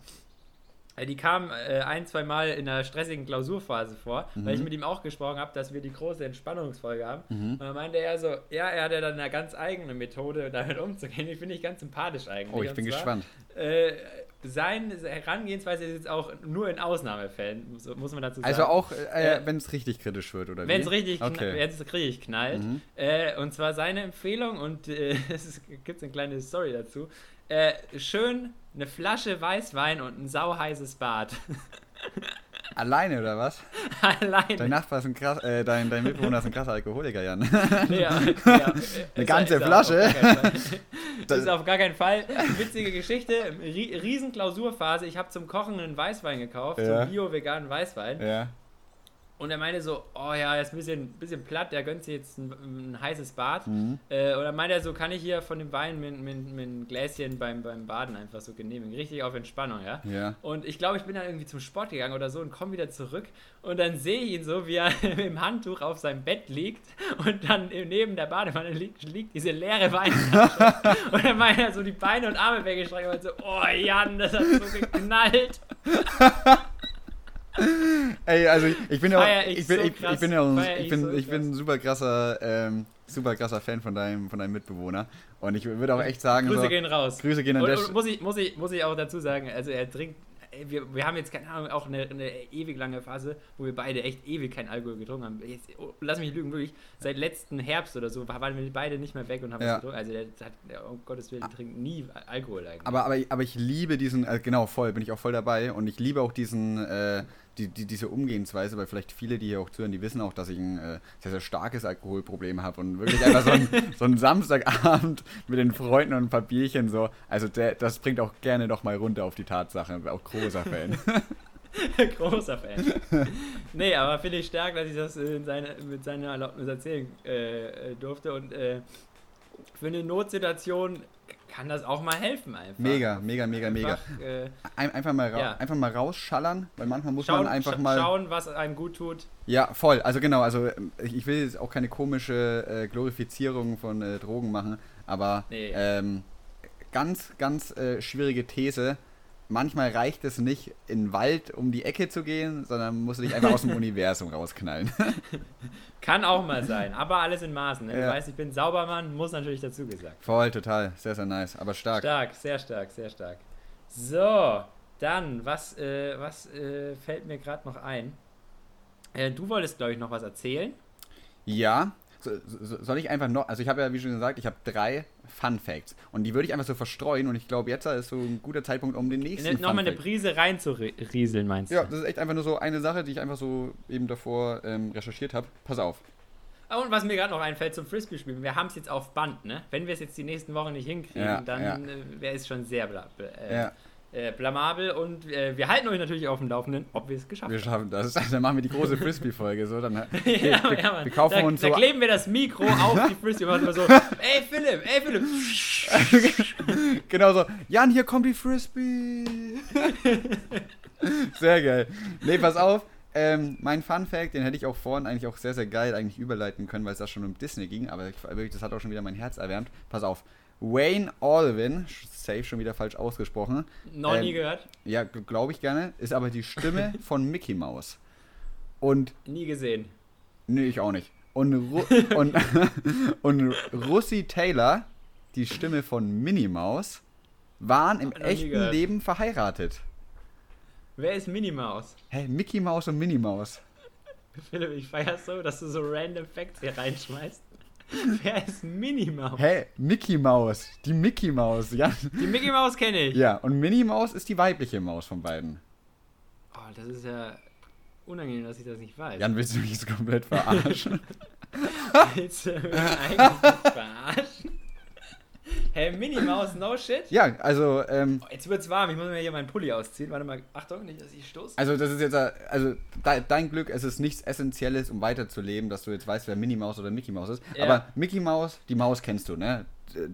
S1: Äh, Die kam ein, zwei Mal in einer stressigen Klausurphase vor, weil ich mit ihm auch gesprochen habe, dass wir die große Entspannungsfolge haben.
S2: Mhm.
S1: Und dann meinte er so, ja, er hat ja dann eine ganz eigene Methode, damit umzugehen. Die finde ich ganz sympathisch eigentlich.
S2: Oh, ich
S1: Und
S2: bin
S1: zwar,
S2: gespannt.
S1: Seine Herangehensweise ist jetzt auch nur in Ausnahmefällen, muss man dazu sagen.
S2: Also auch, äh,
S1: Äh,
S2: wenn es richtig kritisch wird, oder
S1: Wenn es
S2: wie?
S1: richtig,
S2: Okay.
S1: wenn's richtig knallt.
S2: Mhm.
S1: Äh, und zwar seine Empfehlung, und äh, es gibt eine kleine Story dazu. Äh, schön eine Flasche Weißwein und ein sauheißes Bad.
S2: Alleine, oder was?
S1: Alleine.
S2: Dein Nachbar ist ein krass, äh, dein, dein Mitbewohner ist ein krasser Alkoholiker, Jan.
S1: Ja, ja. Ist
S2: ganze
S1: ist
S2: Flasche?
S1: auf.
S2: Das-
S1: ist auf gar keinen Fall. Witzige Geschichte. Rie riesen Klausurphase. Ich habe zum Kochen einen Weißwein gekauft, so
S2: Ja.
S1: einen bio-veganen Weißwein.
S2: ja.
S1: Und er meinte so, oh ja, er ist ein bisschen, bisschen platt, der gönnt sich jetzt ein, ein heißes Bad.
S2: Mhm.
S1: Äh, und dann meinte er so, kann ich hier von dem Wein mit, mit, mit einem Gläschen beim, beim Baden einfach so genehmigen. Richtig auf Entspannung, ja.
S2: Ja.
S1: Und ich glaube, ich bin dann irgendwie zum Sport gegangen oder so und komme wieder zurück. Und dann sehe ich ihn so, wie er im Handtuch auf seinem Bett liegt und dann neben der Badewanne liegt, liegt diese leere Weinflasche. und dann meinte er so die Beine und Arme weggestreckt und so, oh Jan, das hat so geknallt.
S2: Ey, also ich, bin ja auch,
S1: ich
S2: bin,
S1: so
S2: ich, bin ja auch, ich
S1: ich
S2: bin,
S1: so
S2: ich bin super krasser, ähm, super krasser Fan von deinem, von deinem Mitbewohner. Und ich würde auch echt sagen,
S1: Grüße
S2: so,
S1: gehen raus.
S2: Grüße gehen an
S1: Und, und muss, ich, muss, ich, muss ich auch dazu sagen, also er trinkt, wir, wir haben jetzt keine Ahnung, auch eine, eine ewig lange Phase, wo wir beide echt ewig keinen Alkohol getrunken haben. Jetzt, oh, lass mich lügen, wirklich, seit letzten Herbst oder so waren wir beide nicht mehr weg und haben
S2: Ja.
S1: getrunken. Also der hat, um Gottes Willen, trinkt nie Alkohol eigentlich.
S2: Aber, aber, aber ich liebe diesen, äh, genau, voll, bin ich auch voll dabei. Und ich liebe auch diesen, äh, die, die, diese Umgehensweise, weil vielleicht viele, die hier auch zuhören, die wissen auch, dass ich ein äh, sehr, sehr starkes Alkoholproblem habe und wirklich einfach so ein, so ein Samstagabend mit den Freunden und ein paar Bierchen so. Also der, das bringt auch gerne noch mal runter auf die Tatsache. Auch großer Fan.
S1: Großer Fan. nee, aber finde ich stark, dass ich das in seine, mit seiner Erlaubnis erzählen äh, äh, durfte. Und äh, für eine Notsituation kann das auch mal helfen einfach.
S2: Mega, mega, mega, mega.
S1: Einfach, äh,
S2: Ein, einfach, mal
S1: Ja.
S2: einfach mal rausschallern, weil manchmal muss
S1: schauen,
S2: man einfach
S1: scha
S2: mal.
S1: schauen, was einem gut tut.
S2: Ja, voll. Also genau, also ich, ich will jetzt auch keine komische äh, Glorifizierung von äh, Drogen machen, aber
S1: Nee.
S2: ähm, ganz, ganz äh, schwierige These. Manchmal reicht es nicht, in den Wald um die Ecke zu gehen, sondern musst du dich einfach aus dem Universum rausknallen.
S1: Kann auch mal sein, aber alles in Maßen. Ne? Du
S2: Ja.
S1: weißt, ich bin Saubermann, muss natürlich dazu gesagt.
S2: Voll, total. Sehr, sehr nice. Aber stark.
S1: Stark, sehr stark, sehr stark. So, dann, was, äh, was äh, fällt mir gerade noch ein? Äh, du wolltest, glaube ich, noch was erzählen.
S2: Ja. So, so, soll ich einfach noch, also ich habe ja, wie schon gesagt, ich habe drei Fun Facts und die würde ich einfach so verstreuen und ich glaube, jetzt ist so ein guter Zeitpunkt, um den nächsten Fun
S1: Nochmal eine Prise reinzurieseln, meinst du?
S2: Ja, das ist echt einfach nur so eine Sache, die ich einfach so eben davor ähm, recherchiert habe. Pass auf.
S1: Ah, Und was mir gerade noch einfällt zum Frisbee-Spielen, wir haben es jetzt auf Band, ne? Wenn wir es jetzt die nächsten Wochen nicht hinkriegen,
S2: Ja,
S1: dann
S2: ja.
S1: äh, wäre es schon sehr bla- äh,
S2: Ja.
S1: Äh, blamabel und äh, wir halten euch natürlich auf dem Laufenden, ob wir es geschafft
S2: Wir
S1: haben.
S2: schaffen das. Dann machen wir die große Frisbee-Folge. So, dann, wir,
S1: ja,
S2: wir,
S1: ja,
S2: wir kaufen
S1: da,
S2: uns
S1: da
S2: so.
S1: kleben wir das Mikro auf die Frisbee und machen immer so, ey Philipp, ey Philipp.
S2: Genau so. Jan, hier kommt die Frisbee. sehr geil. Nee, pass auf. Ähm, mein Fun Fact, den hätte ich auch vorhin eigentlich auch sehr, sehr geil eigentlich überleiten können, weil es da schon um Disney ging, aber ich, wirklich, das hat auch schon wieder mein Herz erwärmt. Pass auf. Wayne Alvin, safe schon wieder falsch ausgesprochen,
S1: Noch
S2: Ähm,
S1: nie gehört,
S2: ja, glaube ich gerne, ist aber die Stimme von Mickey Mouse. Und
S1: nie gesehen.
S2: Nee, ich auch nicht. Und, Ru und, und Russi Taylor, die Stimme von Minnie Maus, waren im echten. Leben verheiratet.
S1: Wer ist Minimaus?
S2: Hä, Mickey Maus und Minnie Maus.
S1: Philipp, ich feier so, dass du so random Facts hier reinschmeißt. Wer ist Minnie Maus?
S2: Hä? Mickey Maus. Die Mickey Maus, ja.
S1: Die Mickey Maus kenne ich.
S2: Ja, und Minnie Maus ist die weibliche Maus von beiden.
S1: Oh, das ist ja unangenehm, dass ich das nicht weiß.
S2: Jan, willst du mich so komplett verarschen?
S1: Willst du mich eigentlich verarschen? Hey, Minnie Maus, no shit?
S2: ja, also, ähm,
S1: Oh, jetzt wird's warm, ich muss mir hier meinen Pulli ausziehen. Warte mal, Achtung, nicht, dass ich stoße.
S2: also das ist jetzt, äh, also de, dein Glück, es ist nichts Essentielles, um weiterzuleben, dass du jetzt weißt, wer Minnie Maus oder Mickey Maus ist.
S1: Ja.
S2: Aber Mickey Maus, die Maus kennst du, ne?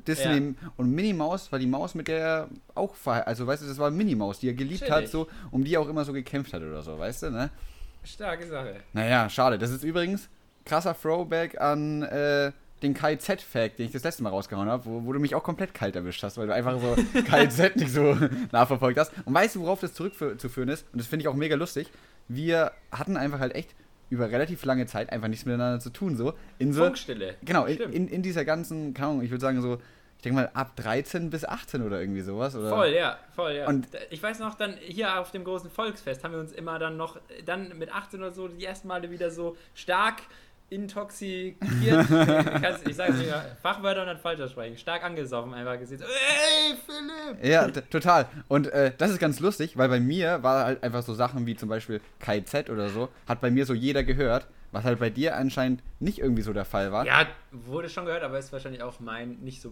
S2: Disney und Minnie Maus war die Maus, mit der er auch verhe- also weißt du, das war Minnie Maus, die er geliebt hat,
S1: Chillig.
S2: so, um die er auch immer so gekämpft hat oder so, weißt du, ne?
S1: Starke Sache.
S2: Naja, schade. Das ist übrigens krasser Throwback an äh, den KZ-Fact, den ich das letzte Mal rausgehauen habe, wo, wo du mich auch komplett kalt erwischt hast, weil du einfach so KZ nicht so nachverfolgt hast. Und weißt du, worauf das zurückzuführen ist? Und das finde ich auch mega lustig. Wir hatten einfach halt echt über relativ lange Zeit einfach nichts miteinander zu tun, so. In so
S1: Funkstille.
S2: genau, in, in, in dieser ganzen, keine Ahnung, ich würde sagen so, ich denke mal ab 13 bis 18 oder irgendwie sowas. Oder?
S1: Voll, ja, voll, ja.
S2: Und-
S1: ich weiß noch, dann hier auf dem großen Volksfest haben wir uns immer dann noch, dann mit 18 oder so, die ersten Male wieder so stark intoxikiert. Ich sage nicht mehr Fachwörter und dann falsch aussprechen. Stark angesoffen, einfach gesehen. So, ey, Philipp!
S2: Ja, total. Und äh, das ist ganz lustig, weil bei mir war halt einfach so Sachen wie zum Beispiel KZ oder so, hat bei mir so jeder gehört, was halt bei dir anscheinend nicht irgendwie so der Fall war.
S1: Ja, wurde schon gehört, aber ist wahrscheinlich auch mein, nicht so,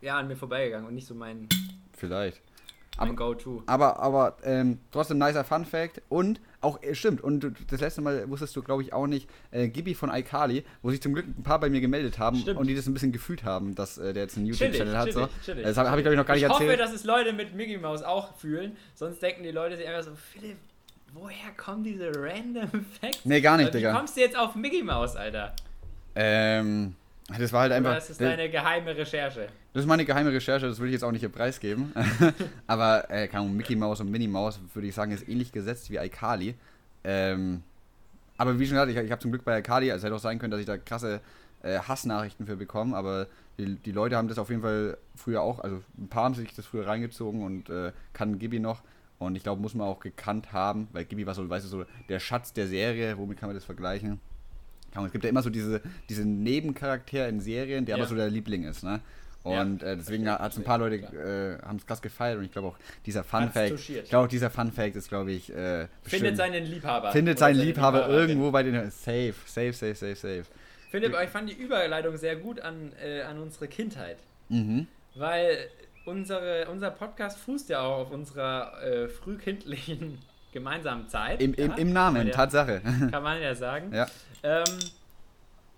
S1: ja, an mir vorbeigegangen und nicht so mein,
S2: Vielleicht.
S1: mein Go-To.
S2: Aber, aber ähm, trotzdem nicer Fun Fact und auch, äh, stimmt, und das letzte Mal wusstest du, glaube ich, auch nicht, äh, Gibi von iCali, wo sich zum Glück ein paar bei mir gemeldet haben
S1: Stimmt.
S2: und die das ein bisschen gefühlt haben, dass äh, der jetzt einen YouTube-Channel hat. So.
S1: chillig.
S2: Das habe hab ich, glaube ich, noch gar nicht
S1: ich
S2: erzählt.
S1: hoffe, dass es Leute mit Mickey Mouse auch fühlen, sonst denken die Leute sich einfach so, Philipp, woher kommen diese random Facts?
S2: Nee, gar nicht,
S1: Wie
S2: Digga.
S1: kommst du jetzt auf Mickey Mouse, Alter?
S2: ähm, das war halt einfach.
S1: Oder ist das
S2: der-
S1: deine geheime Recherche?
S2: Das ist meine geheime Recherche, das will ich jetzt auch nicht hier preisgeben. Aber, äh, keine Ahnung, Mickey Mouse und Minnie Mouse, würde ich sagen, ist ähnlich gesetzt wie iCali. Ähm, aber wie schon gesagt, ich, ich habe zum Glück bei iCali, also hätte auch sein können, dass ich da krasse äh, Hassnachrichten für bekomme, aber die, die Leute haben das auf jeden Fall früher auch, also ein paar haben sich das früher reingezogen und äh, kannten Gibi noch. Und ich glaube, muss man auch gekannt haben, weil Gibi war so, weißt du, so der Schatz der Serie, womit kann man das vergleichen? Es gibt ja immer so diese, diese Nebencharakter in Serien, der
S1: Ja.
S2: aber so der Liebling ist, ne?
S1: Ja,
S2: Und äh, deswegen hat es ein paar Leute äh, haben es krass gefeiert und ich glaube auch dieser Fun Fact, ich glaube auch dieser Fun Fact ist, glaube ich, äh,
S1: Findet seinen Liebhaber.
S2: findet seinen
S1: seine
S2: Liebhaber
S1: Liebhaberin.
S2: irgendwo bei den safe, safe, safe, safe, safe.
S1: Philipp, ich fand die Überleitung sehr gut an, äh, an unsere Kindheit.
S2: Mhm.
S1: Weil unsere, unser Podcast fußt ja auch auf unserer äh, frühkindlichen gemeinsamen Zeit.
S2: Im, im,
S1: ja?
S2: Im Namen,
S1: ja,
S2: Tatsache.
S1: Kann man ja sagen.
S2: ja.
S1: Ähm,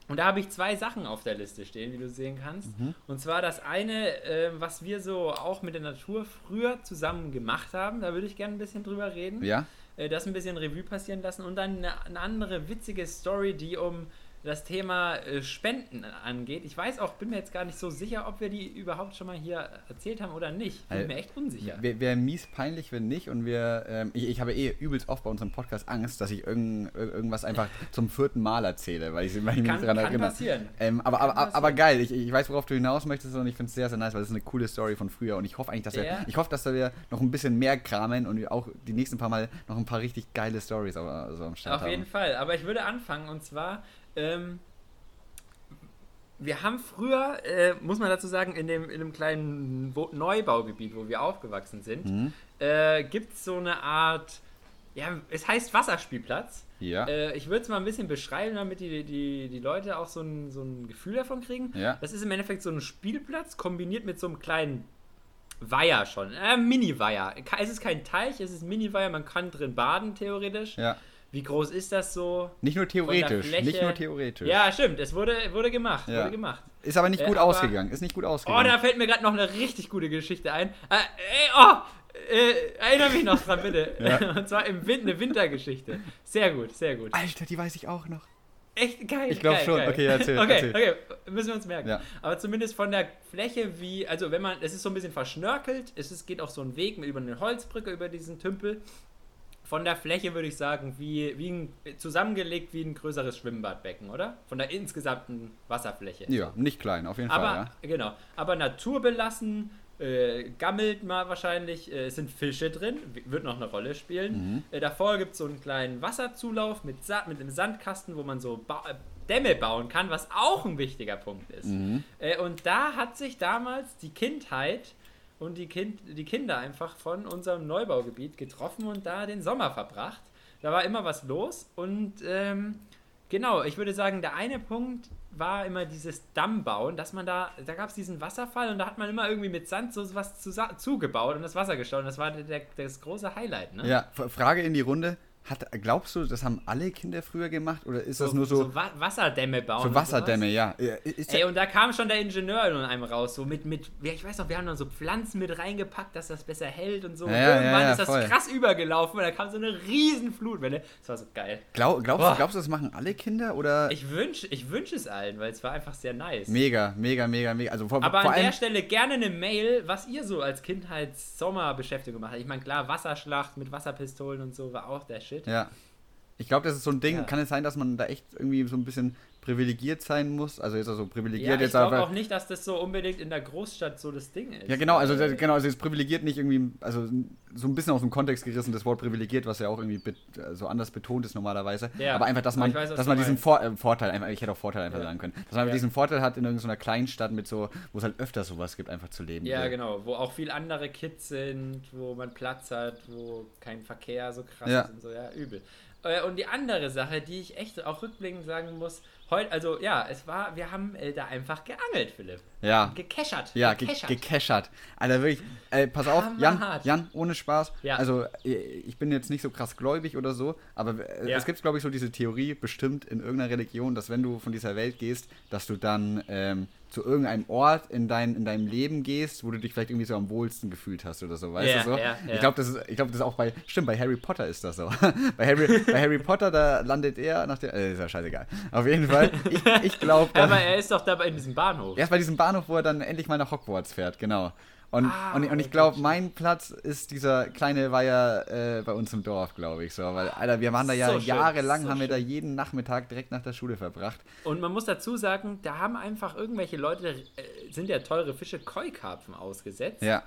S1: und da habe ich zwei Sachen auf der Liste stehen, wie du sehen kannst.
S2: Mhm.
S1: Und zwar das eine, ähm, was wir so auch mit der Natur früher zusammen gemacht haben. Da würde ich gerne ein bisschen drüber reden.
S2: Ja.
S1: Äh, das ein bisschen Revue passieren lassen. Und dann eine, eine andere witzige Story, die um das Thema äh, Spenden angeht. Ich weiß auch, bin mir jetzt gar nicht so sicher, ob wir die überhaupt schon mal hier erzählt haben oder nicht. Bin
S2: Äh,
S1: mir echt unsicher.
S2: Wäre wär mies peinlich, wenn nicht. Und wir, ähm, ich, ich habe eh übelst oft bei unserem Podcast Angst, dass ich irgend, ir- irgendwas einfach zum vierten Mal erzähle, weil ich, weil ich mich daran
S1: kann
S2: erinnere.
S1: passieren.
S2: Ähm, aber,
S1: Kann
S2: aber,
S1: passieren.
S2: aber geil, ich, ich weiß, worauf du hinaus möchtest und ich finde es sehr, sehr nice, weil es ist eine coole Story von früher und ich hoffe eigentlich, dass wir,
S1: Ja.
S2: ich hoffe, dass wir noch ein bisschen mehr kramen und auch die nächsten paar Mal noch ein paar richtig geile Stories so am Start
S1: Auf
S2: haben.
S1: jeden Fall. Aber ich würde anfangen und zwar, ähm, wir haben früher, äh, muss man dazu sagen, in dem, in dem kleinen Wo Neubaugebiet, wo wir aufgewachsen sind,
S2: Mhm.
S1: äh, gibt es so eine Art, ja, es heißt Wasserspielplatz.
S2: Ja.
S1: Äh, ich würde es mal ein bisschen beschreiben, damit die, die, die Leute auch so ein, so ein Gefühl davon kriegen.
S2: Ja.
S1: Das ist im Endeffekt so ein Spielplatz kombiniert mit so einem kleinen Weiher schon. Äh, Mini-Weiher. Es ist kein Teich, es ist Mini-Weiher, man kann drin baden, theoretisch.
S2: ja.
S1: Wie groß ist das so?
S2: Nicht nur theoretisch, nicht nur theoretisch.
S1: Ja, stimmt, es wurde, wurde gemacht.
S2: Ja.
S1: Wurde gemacht.
S2: Ist aber nicht
S1: Äh,
S2: gut
S1: aber-
S2: ausgegangen. Ist nicht gut
S1: Oh,
S2: ausgegangen.
S1: da fällt mir gerade noch eine richtig gute Geschichte ein. Äh, ey, oh, äh, erinnere mich noch dran, bitte.
S2: Ja.
S1: Und zwar im Wind, eine Wintergeschichte. Sehr gut, sehr gut.
S2: Alter, die weiß ich auch noch.
S1: Echt geil.
S2: Ich glaub
S1: geil,
S2: schon.
S1: Geil.
S2: Okay, erzähl,
S1: Okay,
S2: erzähl.
S1: okay, müssen wir uns merken.
S2: Ja.
S1: Aber zumindest von der Fläche, wie, also wenn man, es ist so ein bisschen verschnörkelt, es ist, geht auch so ein Weg über eine Holzbrücke, über diesen Tümpel. Von der Fläche würde ich sagen, wie, wie ein, zusammengelegt wie ein größeres Schwimmbadbecken, oder? Von der insgesamten Wasserfläche.
S2: Ja, nicht klein, auf jeden Fall,
S1: Aber,
S2: ja.
S1: genau, aber naturbelassen, äh, gammelt mal wahrscheinlich. Äh, es sind Fische drin, wird noch eine Rolle spielen.
S2: Mhm.
S1: Äh, davor gibt es so einen kleinen Wasserzulauf mit, Sa mit einem Sandkasten, wo man so ba äh, Dämme bauen kann, was auch ein wichtiger Punkt ist.
S2: Mhm.
S1: Äh, und da hat sich damals die Kindheit und die, kind, die Kinder einfach von unserem Neubaugebiet getroffen und da den Sommer verbracht. Da war immer was los und ähm, genau, ich würde sagen, der eine Punkt war immer dieses Dammbauen, dass man da, da gab es diesen Wasserfall und da hat man immer irgendwie mit Sand so was zu, zugebaut und das Wasser gestaut. Und das war der, das große Highlight, ne?
S2: Ja, Frage in die Runde. Hat, glaubst du, das haben alle Kinder früher gemacht oder ist das nur so,
S1: so Wa Wasserdämme bauen.
S2: so Wasserdämme, ja? Ist
S1: Ey, und da kam schon der Ingenieur in einem raus, so mit, mit, ja, ich weiß noch, wir haben dann so Pflanzen mit reingepackt, dass das besser hält und so.
S2: Ja,
S1: und
S2: ja,
S1: irgendwann
S2: ja,
S1: ist das
S2: voll.
S1: krass übergelaufen und da kam so eine riesen Flutwelle. Das war so geil.
S2: glaub, glaubst,
S1: Boah.
S2: du, glaubst du, das machen alle Kinder oder?
S1: Ich wünsche ich wünsch es allen, weil es war einfach sehr nice.
S2: mega, mega, mega, mega. Also vor,
S1: Aber
S2: vor
S1: an der Stelle gerne eine Mail, was ihr so als Kindheits-Sommerbeschäftigung gemacht habt. Ich meine, klar, Wasserschlacht mit Wasserpistolen und so war auch der Shit.
S2: Ja. Ich glaube, das ist so ein Ding.
S1: Ja.
S2: Kann es sein, dass man da echt irgendwie so ein bisschen privilegiert sein muss? Also jetzt also
S1: Ja,
S2: privilegiert
S1: ich
S2: jetzt
S1: glaube
S2: aber.
S1: auch nicht, dass das so unbedingt in der Großstadt so das Ding ist.
S2: Ja, genau, also
S1: Äh,
S2: genau, also jetzt privilegiert nicht irgendwie, also so ein bisschen aus dem Kontext gerissen, das Wort privilegiert, was ja auch irgendwie so anders betont ist normalerweise.
S1: Ja,
S2: aber einfach, dass man,
S1: weiß,
S2: dass man diesen. Vor äh, Vorteil, einfach, ich hätte auch Vorteil einfach
S1: Ja.
S2: sagen können, dass man
S1: Ja.
S2: diesen Vorteil hat, in irgendeiner Kleinstadt mit so, wo es halt öfter sowas gibt, einfach zu leben.
S1: Ja,
S2: so.
S1: genau, wo auch viel andere Kids sind, wo man Platz hat, wo kein Verkehr so krass
S2: Ja.
S1: ist und so, ja, übel. Äh, Und die andere Sache, die ich echt auch rückblickend sagen muss, heute, also ja, es war, wir haben äh, da einfach geangelt, Philipp.
S2: Ja.
S1: Gekeschert.
S2: Ja, ge
S1: gekeschert.
S2: gekeschert. Alter, wirklich. Ey, pass auf, Jan. Jan, ohne Spaß.
S1: Ja.
S2: Also, äh, ich bin jetzt nicht so krass gläubig oder so, aber äh,
S1: Ja.
S2: es gibt, glaube ich, so diese Theorie, bestimmt in irgendeiner Religion, dass wenn du von dieser Welt gehst, dass du dann ähm, zu irgendeinem Ort in, dein, in deinem Leben gehst, wo du dich vielleicht irgendwie so am wohlsten gefühlt hast oder so, weißt
S1: Ja,
S2: du so?
S1: ja, ja.
S2: Ich glaube, das, ist- ich glaub, das ist auch bei, stimmt, bei Harry Potter ist das so. bei, Harry, bei Harry Potter, da landet er nach der, äh, ist ja scheißegal. Auf jeden Fall, ich, ich glaube,
S1: Aber er ist doch dabei in diesem Bahnhof.
S2: Erst bei diesem Bahnhof, wo er dann endlich mal nach Hogwarts fährt, genau. Und,
S1: Ah,
S2: und, und ich glaube, mein Platz ist dieser kleine Weiher äh, bei uns im Dorf, glaube ich so. Weil, Alter, wir waren da ja
S1: So
S2: jahrelang,
S1: so
S2: haben wir da
S1: schön.
S2: jeden Nachmittag direkt nach der Schule verbracht.
S1: Und man muss dazu sagen, da haben einfach irgendwelche Leute, äh, sind ja teure Fische, Koi-Karpfen ausgesetzt.
S2: Ja.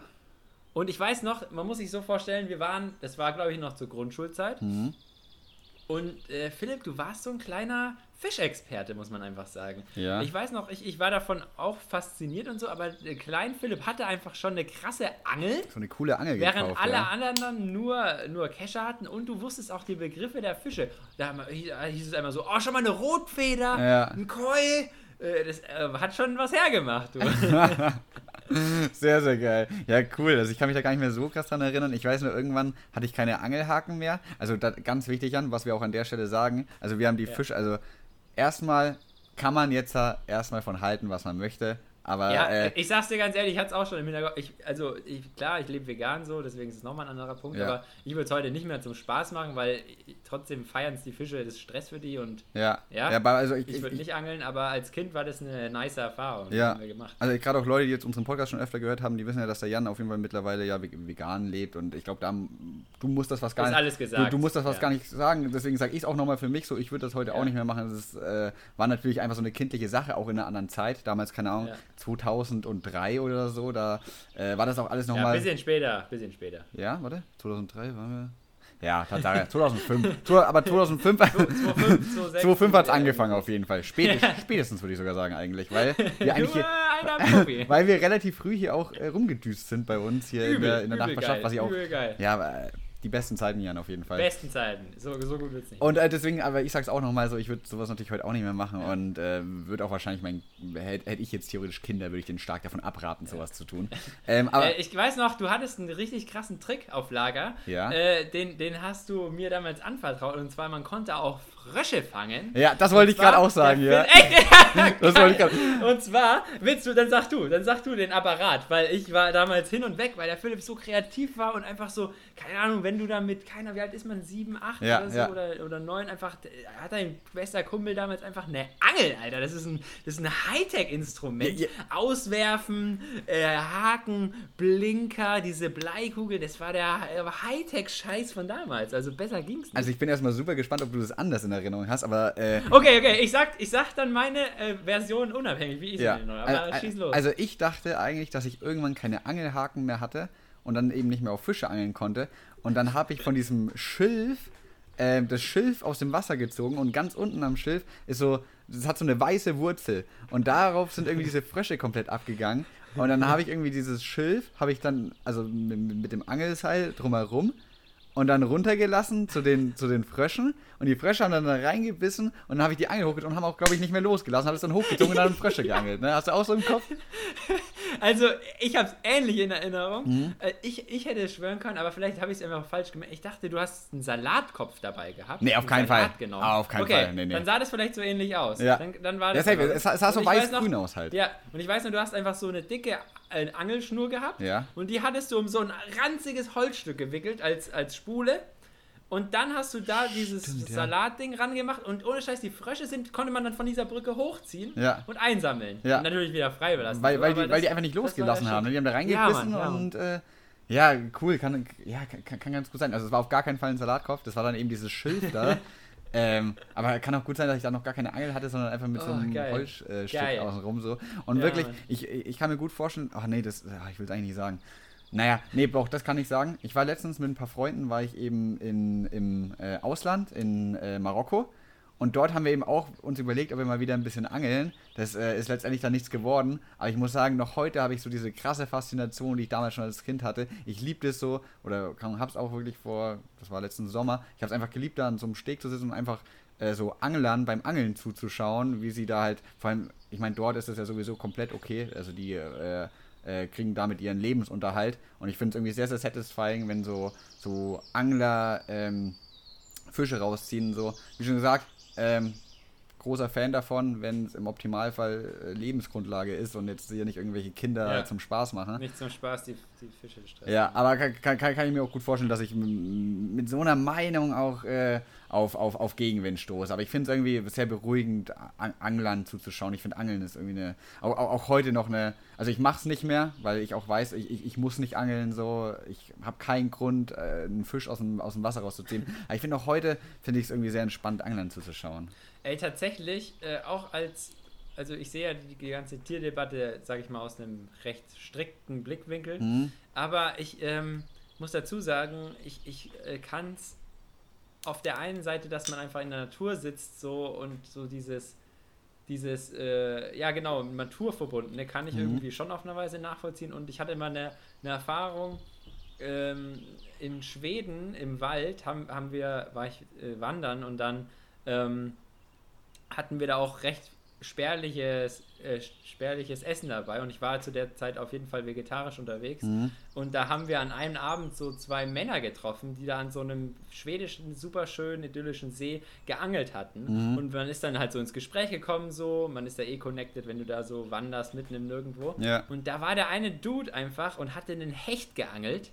S1: Und ich weiß noch, man muss sich so vorstellen, wir waren, das war glaube ich noch zur Grundschulzeit.
S2: Mhm.
S1: Und äh, Philipp, du warst so ein kleiner Fischexperte, muss man einfach sagen.
S2: Ja.
S1: Ich weiß noch, ich, ich war davon auch fasziniert und so, aber der kleine Philipp hatte einfach schon eine krasse Angel,
S2: So eine coole Angel
S1: während
S2: gekauft.
S1: alle
S2: ja.
S1: anderen nur, nur Kescher hatten und du wusstest auch die Begriffe der Fische. Da wir- hieß es einmal so, oh, schon mal eine Rotfeder,
S2: Ja.
S1: ein Koi. Äh, Das äh, hat schon was hergemacht, du.
S2: Sehr, sehr geil. Ja, cool. Also ich kann mich da gar nicht mehr so krass dran erinnern. Ich weiß nur, irgendwann hatte ich keine Angelhaken mehr. Also ganz wichtig an, was wir auch an der Stelle sagen. Also wir haben die
S1: Ja.
S2: Fische, also erstmal kann man jetzt erstmal von halten, was man möchte. Aber
S1: Ja,
S2: äh,
S1: ich sag's dir ganz ehrlich, ich hatte es auch schon im Hintergrund. Ich, also, ich, klar, ich lebe vegan so, deswegen ist es nochmal ein anderer Punkt.
S2: Ja.
S1: Aber ich würde es heute nicht mehr zum Spaß machen, weil ich, trotzdem feiern es die Fische, das ist Stress für die und
S2: ja.
S1: Ja?
S2: aber also ich,
S1: ich würde nicht angeln, aber als Kind war das eine nice Erfahrung.
S2: Ja,
S1: haben wir gemacht.
S2: also gerade auch Leute, die jetzt unseren Podcast schon öfter gehört haben, die wissen ja, dass der Jan auf jeden Fall mittlerweile ja ve- vegan lebt und ich glaube, da du musst das was gar
S1: Ist
S2: nicht.
S1: alles gesagt.
S2: Du, du musst das was
S1: Ja.
S2: gar nicht sagen, deswegen sage ich es auch nochmal für mich so, ich würde das heute
S1: Ja.
S2: auch nicht mehr machen. Das ist, äh, war natürlich einfach so eine kindliche Sache, auch in einer anderen Zeit, damals, keine Ahnung,
S1: Ja.
S2: 2003 oder so, da äh, war das auch alles
S1: Ja, ein
S2: nochmal.
S1: bisschen später, bisschen später.
S2: Ja, warte, 2003 waren wir. Ja, Tatsache, 2005. Zu- Aber 2005,
S1: 2005,
S2: 2005 hat es angefangen auf jeden Fall. Spätestens, spätestens würde ich sogar sagen eigentlich, weil wir eigentlich hier, weil wir relativ früh hier auch äh, rumgedüst sind bei uns hier in der, in der
S1: übel
S2: Nachbarschaft,
S1: geil,
S2: was ich auch.
S1: Übel geil.
S2: Ja, aber, äh, die besten Zeiten, Jan, auf jeden Fall.
S1: Besten Zeiten. So, so gut wird's nicht.
S2: Und äh, deswegen, aber ich sag's auch nochmal so, ich würde sowas natürlich heute auch nicht mehr machen und äh, würde auch wahrscheinlich mein, hätte hätte ich jetzt theoretisch Kinder, würde ich den stark davon abraten, sowas zu tun. Ähm, aber
S1: äh, ich weiß noch, du hattest einen richtig krassen Trick auf Lager.
S2: Ja.
S1: Äh, den, den hast du mir damals anvertraut. Und zwar, man konnte auch Frösche fangen.
S2: ja, das wollte ich gerade auch sagen, ja.
S1: Echt?
S2: Das wollte ich gerade.
S1: Und zwar, willst du, dann sag du, dann sag du den Apparat, weil ich war damals hin und weg, weil der Philipp so kreativ war und einfach so, keine Ahnung, wenn du da mit keiner, wie alt ist man, sieben, acht
S2: Ja,
S1: oder so
S2: ja.
S1: oder, oder neun, einfach, hat dein bester Kumpel damals einfach eine Angel, Alter. Das ist ein, das ist ein Hightech-Instrument.
S2: Ja,
S1: Auswerfen, äh, Haken, Blinker, diese Bleikugel, das war der Hightech-Scheiß von damals. Also besser ging's nicht.
S2: Also ich bin erstmal super gespannt, ob du das anders in Erinnerung hast, aber äh,
S1: okay, okay, ich sag, ich sag dann meine äh, Version unabhängig, wie ich
S2: ja.
S1: sie nenne. Aber
S2: Al-
S1: schieß los.
S2: Also ich dachte eigentlich, dass ich irgendwann keine Angelhaken mehr hatte und dann eben nicht mehr auf Fische angeln konnte. Und dann habe ich von diesem Schilf äh, das Schilf aus dem Wasser gezogen und ganz unten am Schilf ist so, das hat so eine weiße Wurzel und darauf sind irgendwie diese Frösche komplett abgegangen. Und dann habe ich irgendwie dieses Schilf, habe ich dann, also mit, mit dem Angelseil drumherum und dann runtergelassen zu den, zu den Fröschen und die Frösche haben dann da reingebissen und dann habe ich die Angel hochgezogen und haben auch, glaube ich, nicht mehr losgelassen, habe es dann hochgezogen und dann Frösche geangelt. Ne? Hast du auch so im Kopf?
S1: Also, ich habe es ähnlich in Erinnerung.
S2: Mhm.
S1: Äh, Ich, ich hätte es schwören können, aber vielleicht habe ich es einfach falsch gemerkt. Ich dachte, du hast einen Salatkopf dabei gehabt.
S2: Nee, auf
S1: Einen
S2: keinen
S1: Salat
S2: Fall.
S1: Genommen.
S2: Ah, auf keinen
S1: okay,
S2: Fall. Nee, nee.
S1: Dann sah das vielleicht so ähnlich aus.
S2: Ja.
S1: Dann, dann war das. genau
S2: Es sah- es sah so weiß-grün aus halt.
S1: Ja, und ich weiß noch, du hast einfach so eine dicke äh, Angelschnur gehabt.
S2: Ja.
S1: Und die hattest du um so ein ranziges Holzstück gewickelt als, als Spule. Und dann hast du da dieses
S2: Stimmt, ja.
S1: Salatding rangemacht und ohne Scheiß, die Frösche sind, konnte man dann von dieser Brücke hochziehen
S2: Ja.
S1: und einsammeln.
S2: Ja.
S1: Und natürlich wieder frei belassen.
S2: Weil,
S1: So,
S2: weil,
S1: aber
S2: die, weil
S1: das-
S2: die einfach nicht losgelassen haben. ne? Die haben da reingebissen
S1: Mann,
S2: und äh, ja, cool, kann, ja, kann, kann ganz gut sein. Also es war auf gar keinen Fall ein Salatkopf, das war dann eben dieses Schilf da. ähm, aber kann auch gut sein, dass ich da noch gar keine Angel hatte, sondern einfach mit so
S1: Oh,
S2: einem. Holzstück äh, außenrum so. Und wirklich,
S1: Mann.
S2: ich, ich kann mir gut vorstellen, ach nee, das, ach, ich will es eigentlich nicht sagen. Naja, nee, auch das kann ich sagen. Ich war letztens mit ein paar Freunden, war ich eben in, im äh, Ausland, in äh, Marokko. Und dort haben wir eben auch uns überlegt, ob wir mal wieder ein bisschen angeln. Das äh, ist letztendlich dann nichts geworden. Aber ich muss sagen, noch heute habe ich so diese krasse Faszination, die ich damals schon als Kind hatte. Ich liebe das so, oder habe es auch wirklich vor, das war letzten Sommer, ich habe es einfach geliebt, da an so einem Steg zu sitzen und einfach äh, so Anglern beim Angeln zuzuschauen, wie sie da halt, vor allem, ich meine, dort ist es ja sowieso komplett okay. Also die äh, äh, kriegen damit ihren Lebensunterhalt. Und ich finde es irgendwie sehr, sehr satisfying, wenn so, so Angler ähm, Fische rausziehen. So, wie schon gesagt, ähm, großer Fan davon, wenn es im Optimalfall äh, Lebensgrundlage ist und jetzt hier nicht irgendwelche Kinder
S1: Ja.
S2: zum Spaß machen.
S1: Nicht zum Spaß, die, die Fische stressen.
S2: Ja, aber kann, kann, kann ich mir auch gut vorstellen, dass ich mit so einer Meinung auch äh, auf, auf, auf Gegenwind stoße. Aber ich finde es irgendwie sehr beruhigend, An- Anglern zuzuschauen. Ich finde Angeln ist irgendwie eine, auch, auch, heute noch eine, also ich mache es nicht mehr, weil ich auch weiß, ich, ich, ich muss nicht angeln so. Ich habe keinen Grund, äh, einen Fisch aus dem, aus dem Wasser rauszuziehen. Aber ich finde auch heute, finde ich es irgendwie sehr entspannt, Anglern zuzuschauen.
S1: Ey, tatsächlich, äh, auch als, also ich sehe ja die, die ganze Tierdebatte, sage ich mal, aus einem recht strikten Blickwinkel.
S2: Mhm.
S1: Aber ich ähm, muss dazu sagen, ich, ich äh, kann es auf der einen Seite, dass man einfach in der Natur sitzt so und so dieses, dieses, äh, ja genau, Naturverbundene kann ich
S2: Mhm.
S1: irgendwie schon auf eine Weise nachvollziehen. Und ich hatte mal eine, eine Erfahrung, ähm, in Schweden im Wald haben, haben wir, war ich äh, wandern und dann ähm, hatten wir da auch recht spärliches, äh, spärliches Essen dabei und ich war zu der Zeit auf jeden Fall vegetarisch unterwegs
S2: Mhm.
S1: und da haben wir an einem Abend so zwei Männer getroffen, die da an so einem schwedischen, super schönen, idyllischen See geangelt hatten
S2: Mhm.
S1: und man ist dann halt so ins Gespräch gekommen so, man ist da eh connected, wenn du da so wanderst mitten im Nirgendwo
S2: Ja.
S1: und da war der eine Dude einfach und hatte einen Hecht geangelt.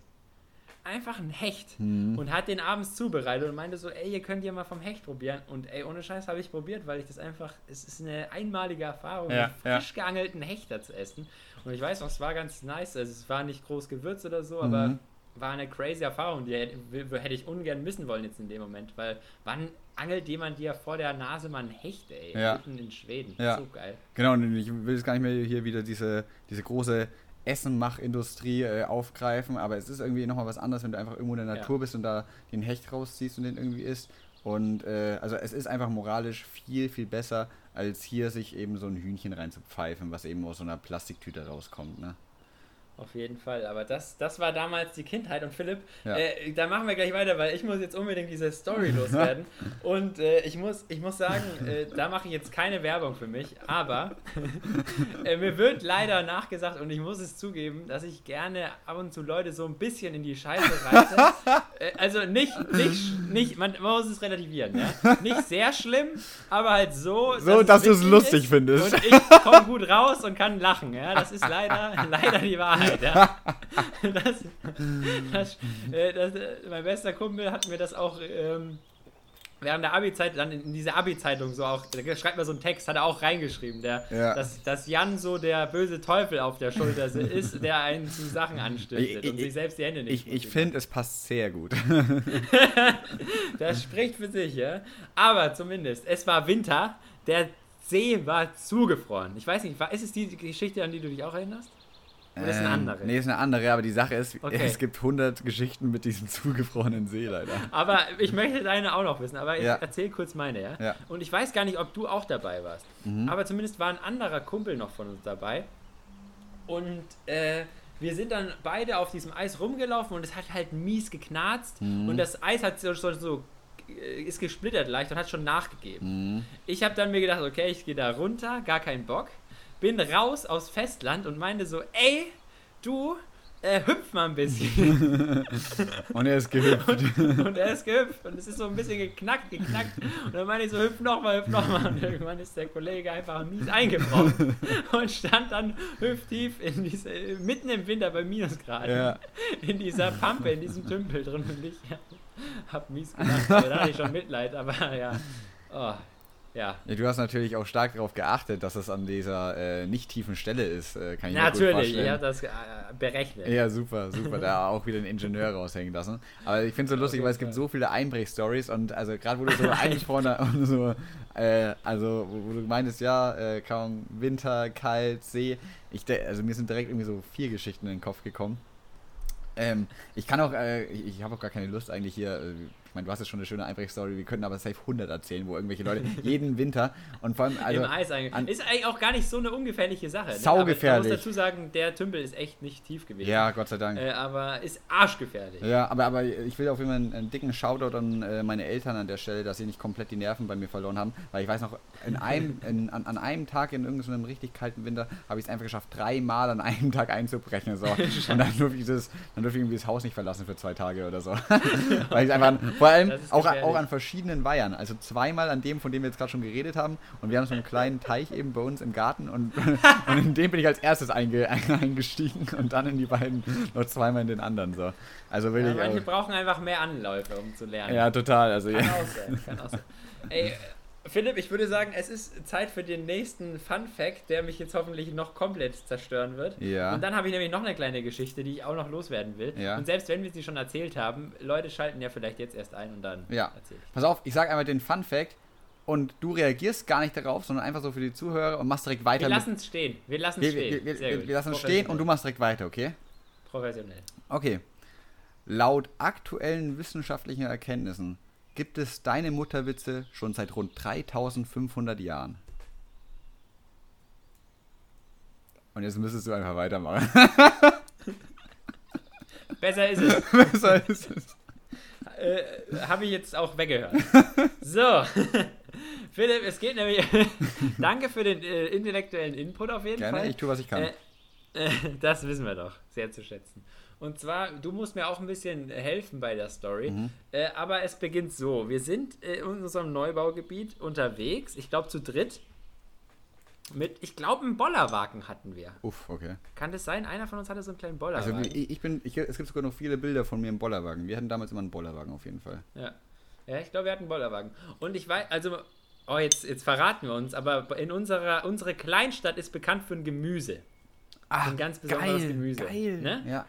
S1: Einfach ein Hecht.
S2: Mhm.
S1: Und hat den abends zubereitet und meinte so, ey, ihr könnt ja mal vom Hecht probieren. Und ey, ohne Scheiß habe ich probiert, weil ich das einfach, es ist eine einmalige Erfahrung,
S2: Ja,
S1: einen
S2: ja.
S1: frisch geangelten Hechter zu essen. Und ich weiß noch, es war ganz nice. Also es war nicht groß gewürzt oder so, aber
S2: Mhm.
S1: war eine crazy Erfahrung, die hätte, hätte ich ungern missen wollen jetzt in dem Moment. Weil wann angelt jemand dir vor der Nase mal einen Hecht, ey?
S2: Ja.
S1: Mitten in Schweden.
S2: Ja.
S1: So geil.
S2: Genau, und ich will jetzt gar nicht mehr hier wieder diese, diese große Essenmachindustrie äh, aufgreifen, aber es ist irgendwie nochmal was anderes, wenn du einfach irgendwo in der
S1: Ja.
S2: Natur bist und da den Hecht rausziehst und den irgendwie isst. Und äh, also es ist einfach moralisch viel, viel besser, als hier sich eben so ein Hühnchen reinzupfeifen, was eben aus so einer Plastiktüte rauskommt. Ne?
S1: Auf jeden Fall, aber das, das war damals die Kindheit und Philipp,
S2: Ja.
S1: äh, da machen wir gleich weiter, weil ich muss jetzt unbedingt diese Story loswerden und äh, ich, muss, ich muss sagen, äh, da mache ich jetzt keine Werbung für mich, aber äh, mir wird leider nachgesagt und ich muss es zugeben, dass ich gerne ab und zu Leute so ein bisschen in die Scheiße reite. äh, also nicht, nicht, nicht man, man muss es relativieren, ja? nicht sehr schlimm, aber halt so,
S2: So, dass
S1: es
S2: du es lustig findest.
S1: Und ich komme gut raus und kann lachen, ja, das ist leider, leider die Wahrheit. Mitleid, ja. Das, das, äh, das, äh, mein bester Kumpel hat mir das auch ähm, während der Abi-Zeit, dann in diese Abi-Zeitung so auch, da schreibt man so einen Text, hat er auch reingeschrieben, der,
S2: Ja.
S1: dass, dass Jan so der böse Teufel auf der Schulter ist, der einen zu Sachen anstiftet
S2: Ich-
S1: und
S2: ich-
S1: sich selbst die Hände nicht
S2: Ich, ich finde, es passt sehr gut.
S1: Das spricht für sich, ja. Aber zumindest, es war Winter, der See war zugefroren. Ich weiß nicht, war, ist es die Geschichte, an die du dich auch erinnerst? Oder ist eine
S2: Ähm,
S1: andere?
S2: Nee, ist eine andere, aber die Sache ist,
S1: Okay.
S2: es gibt 100 Geschichten mit diesem zugefrorenen See leider.
S1: Aber ich möchte deine auch noch wissen, aber ich
S2: Ja.
S1: erzähle kurz meine, ja?
S2: Ja.
S1: Und ich weiß gar nicht, ob du auch dabei warst.
S2: Mhm.
S1: Aber zumindest war ein anderer Kumpel noch von uns dabei. Und äh, wir sind dann beide auf diesem Eis rumgelaufen und es hat halt mies geknarzt.
S2: Mhm.
S1: Und das Eis hat so, so, so äh, ist gesplittert leicht und hat schon nachgegeben.
S2: Mhm.
S1: Ich habe dann mir gedacht, okay, ich gehe da runter, gar keinen Bock. Bin raus aus Festland und meinte so, ey, du, äh, hüpf mal ein bisschen.
S2: Und er ist gehüpft.
S1: und er ist gehüpft und es ist so ein bisschen geknackt, geknackt. Und dann meinte ich so, hüpf nochmal, hüpf nochmal. Und irgendwann ist der Kollege einfach mies eingebrochen und stand dann hüfttief in diese, mitten im Winter bei Minusgraden
S2: Ja.
S1: in dieser Pampe, in diesem Tümpel drin. Und ich hab mies gemacht, da hatte ich schon Mitleid, aber ja. Oh, ja.
S2: Du hast natürlich auch stark darauf geachtet, dass es an dieser äh, nicht tiefen Stelle ist. Äh, kann ich mir gut
S1: Natürlich,
S2: vorstellen.
S1: ich habe das äh, berechnet.
S2: Ja, super, super. Da auch wieder einen Ingenieur raushängen lassen. Aber ich finde es so lustig,
S1: jeden
S2: weil es gibt so viele Einbrechstories und also gerade wo du so eingesprochen hast und so, äh, also wo, wo du meintest, ja, äh, kaum Winter, kalt, See. Ich, also mir sind direkt irgendwie so vier Geschichten in den Kopf gekommen. Ähm, ich kann auch, äh, ich, ich habe auch gar keine Lust eigentlich hier, äh, meine, du hast jetzt schon eine schöne Einbrechstory, wir könnten aber safe 100 erzählen, wo irgendwelche Leute jeden Winter und vor allem, also,
S1: Im Eis eigentlich.
S2: an-
S1: ist eigentlich auch gar nicht so eine ungefährliche Sache. Ne?
S2: Saugefährlich.
S1: Ich muss dazu sagen, der Tümpel ist echt nicht tief gewesen.
S2: ja, Gott sei Dank.
S1: Äh, aber ist arschgefährlich.
S2: Ja, aber, aber ich will auf jeden Fall einen, einen dicken Shoutout an äh, meine Eltern an der Stelle, dass sie nicht komplett die Nerven bei mir verloren haben. Weil ich weiß noch, in einem, in, an, an einem Tag in irgendeinem richtig kalten Winter habe ich es einfach geschafft, dreimal an einem Tag einzubrechen. So. Und dann durfte, ich das, dann durfte ich irgendwie das Haus nicht verlassen für zwei Tage oder so. Weil ich einfach, an, vor allem auch, auch an verschiedenen Weihern. Also zweimal an dem, von dem wir jetzt gerade schon geredet haben. Und wir haben so einen kleinen Teich eben bei uns im Garten. Und, und in dem bin ich als erstes einge, eingestiegen und dann in die beiden noch zweimal in den anderen. So. Also
S1: Ja,
S2: wirklich.
S1: manche
S2: äh,
S1: brauchen einfach mehr Anläufe, um zu lernen.
S2: ja, total. Also,
S1: Kann
S2: ja.
S1: auch sein, kann auch sein. Ey, Philipp, ich würde sagen, es ist Zeit für den nächsten Fun Fact, der mich jetzt hoffentlich noch komplett zerstören wird.
S2: Ja.
S1: Und dann habe ich nämlich noch eine kleine Geschichte, die ich auch noch loswerden will.
S2: Ja.
S1: Und selbst wenn wir sie schon erzählt haben, Leute schalten ja vielleicht jetzt erst ein und dann
S2: Ja.
S1: erzähl ich.
S2: Pass auf, ich sage einmal den Fun Fact und du reagierst gar nicht darauf, sondern einfach so für die Zuhörer und machst direkt weiter.
S1: Wir lassen es stehen. Wir lassen es stehen.
S2: wir, wir, wir lassen es stehen und du machst direkt weiter, okay?
S1: Professionell.
S2: Okay. Laut aktuellen wissenschaftlichen Erkenntnissen gibt es deine Mutterwitze schon seit rund 3500 Jahren. Und jetzt müsstest du einfach weitermachen.
S1: Besser ist es.
S2: Besser ist es.
S1: äh, habe ich jetzt auch weggehört. So, Philipp, es geht nämlich. Danke für den äh, intellektuellen Input auf jeden
S2: Gerne,
S1: Fall.
S2: ich tue, was ich kann.
S1: Äh, äh, das wissen wir doch, sehr zu schätzen. Und zwar, du musst mir auch ein bisschen helfen bei der Story.
S2: Mhm.
S1: Äh, aber es beginnt so: Wir sind äh, in unserem Neubaugebiet unterwegs, ich glaube zu dritt. Mit, ich glaube, einen Bollerwagen hatten wir.
S2: Uff, okay.
S1: Kann das sein? Einer von uns hatte so einen kleinen
S2: Also
S1: Bollerwagen.
S2: ich, ich bin, ich, es gibt sogar noch viele Bilder von mir im Bollerwagen. Wir hatten damals immer einen Bollerwagen auf jeden Fall.
S1: Ja. Ja, ich glaube, wir hatten einen Bollerwagen. Und ich weiß, also, oh, jetzt, jetzt verraten wir uns, aber in unserer, unsere Kleinstadt ist bekannt für ein Gemüse.
S2: Ah,
S1: Ein ganz besonderes Gemüse.
S2: Geil.
S1: Ne?
S2: Ja.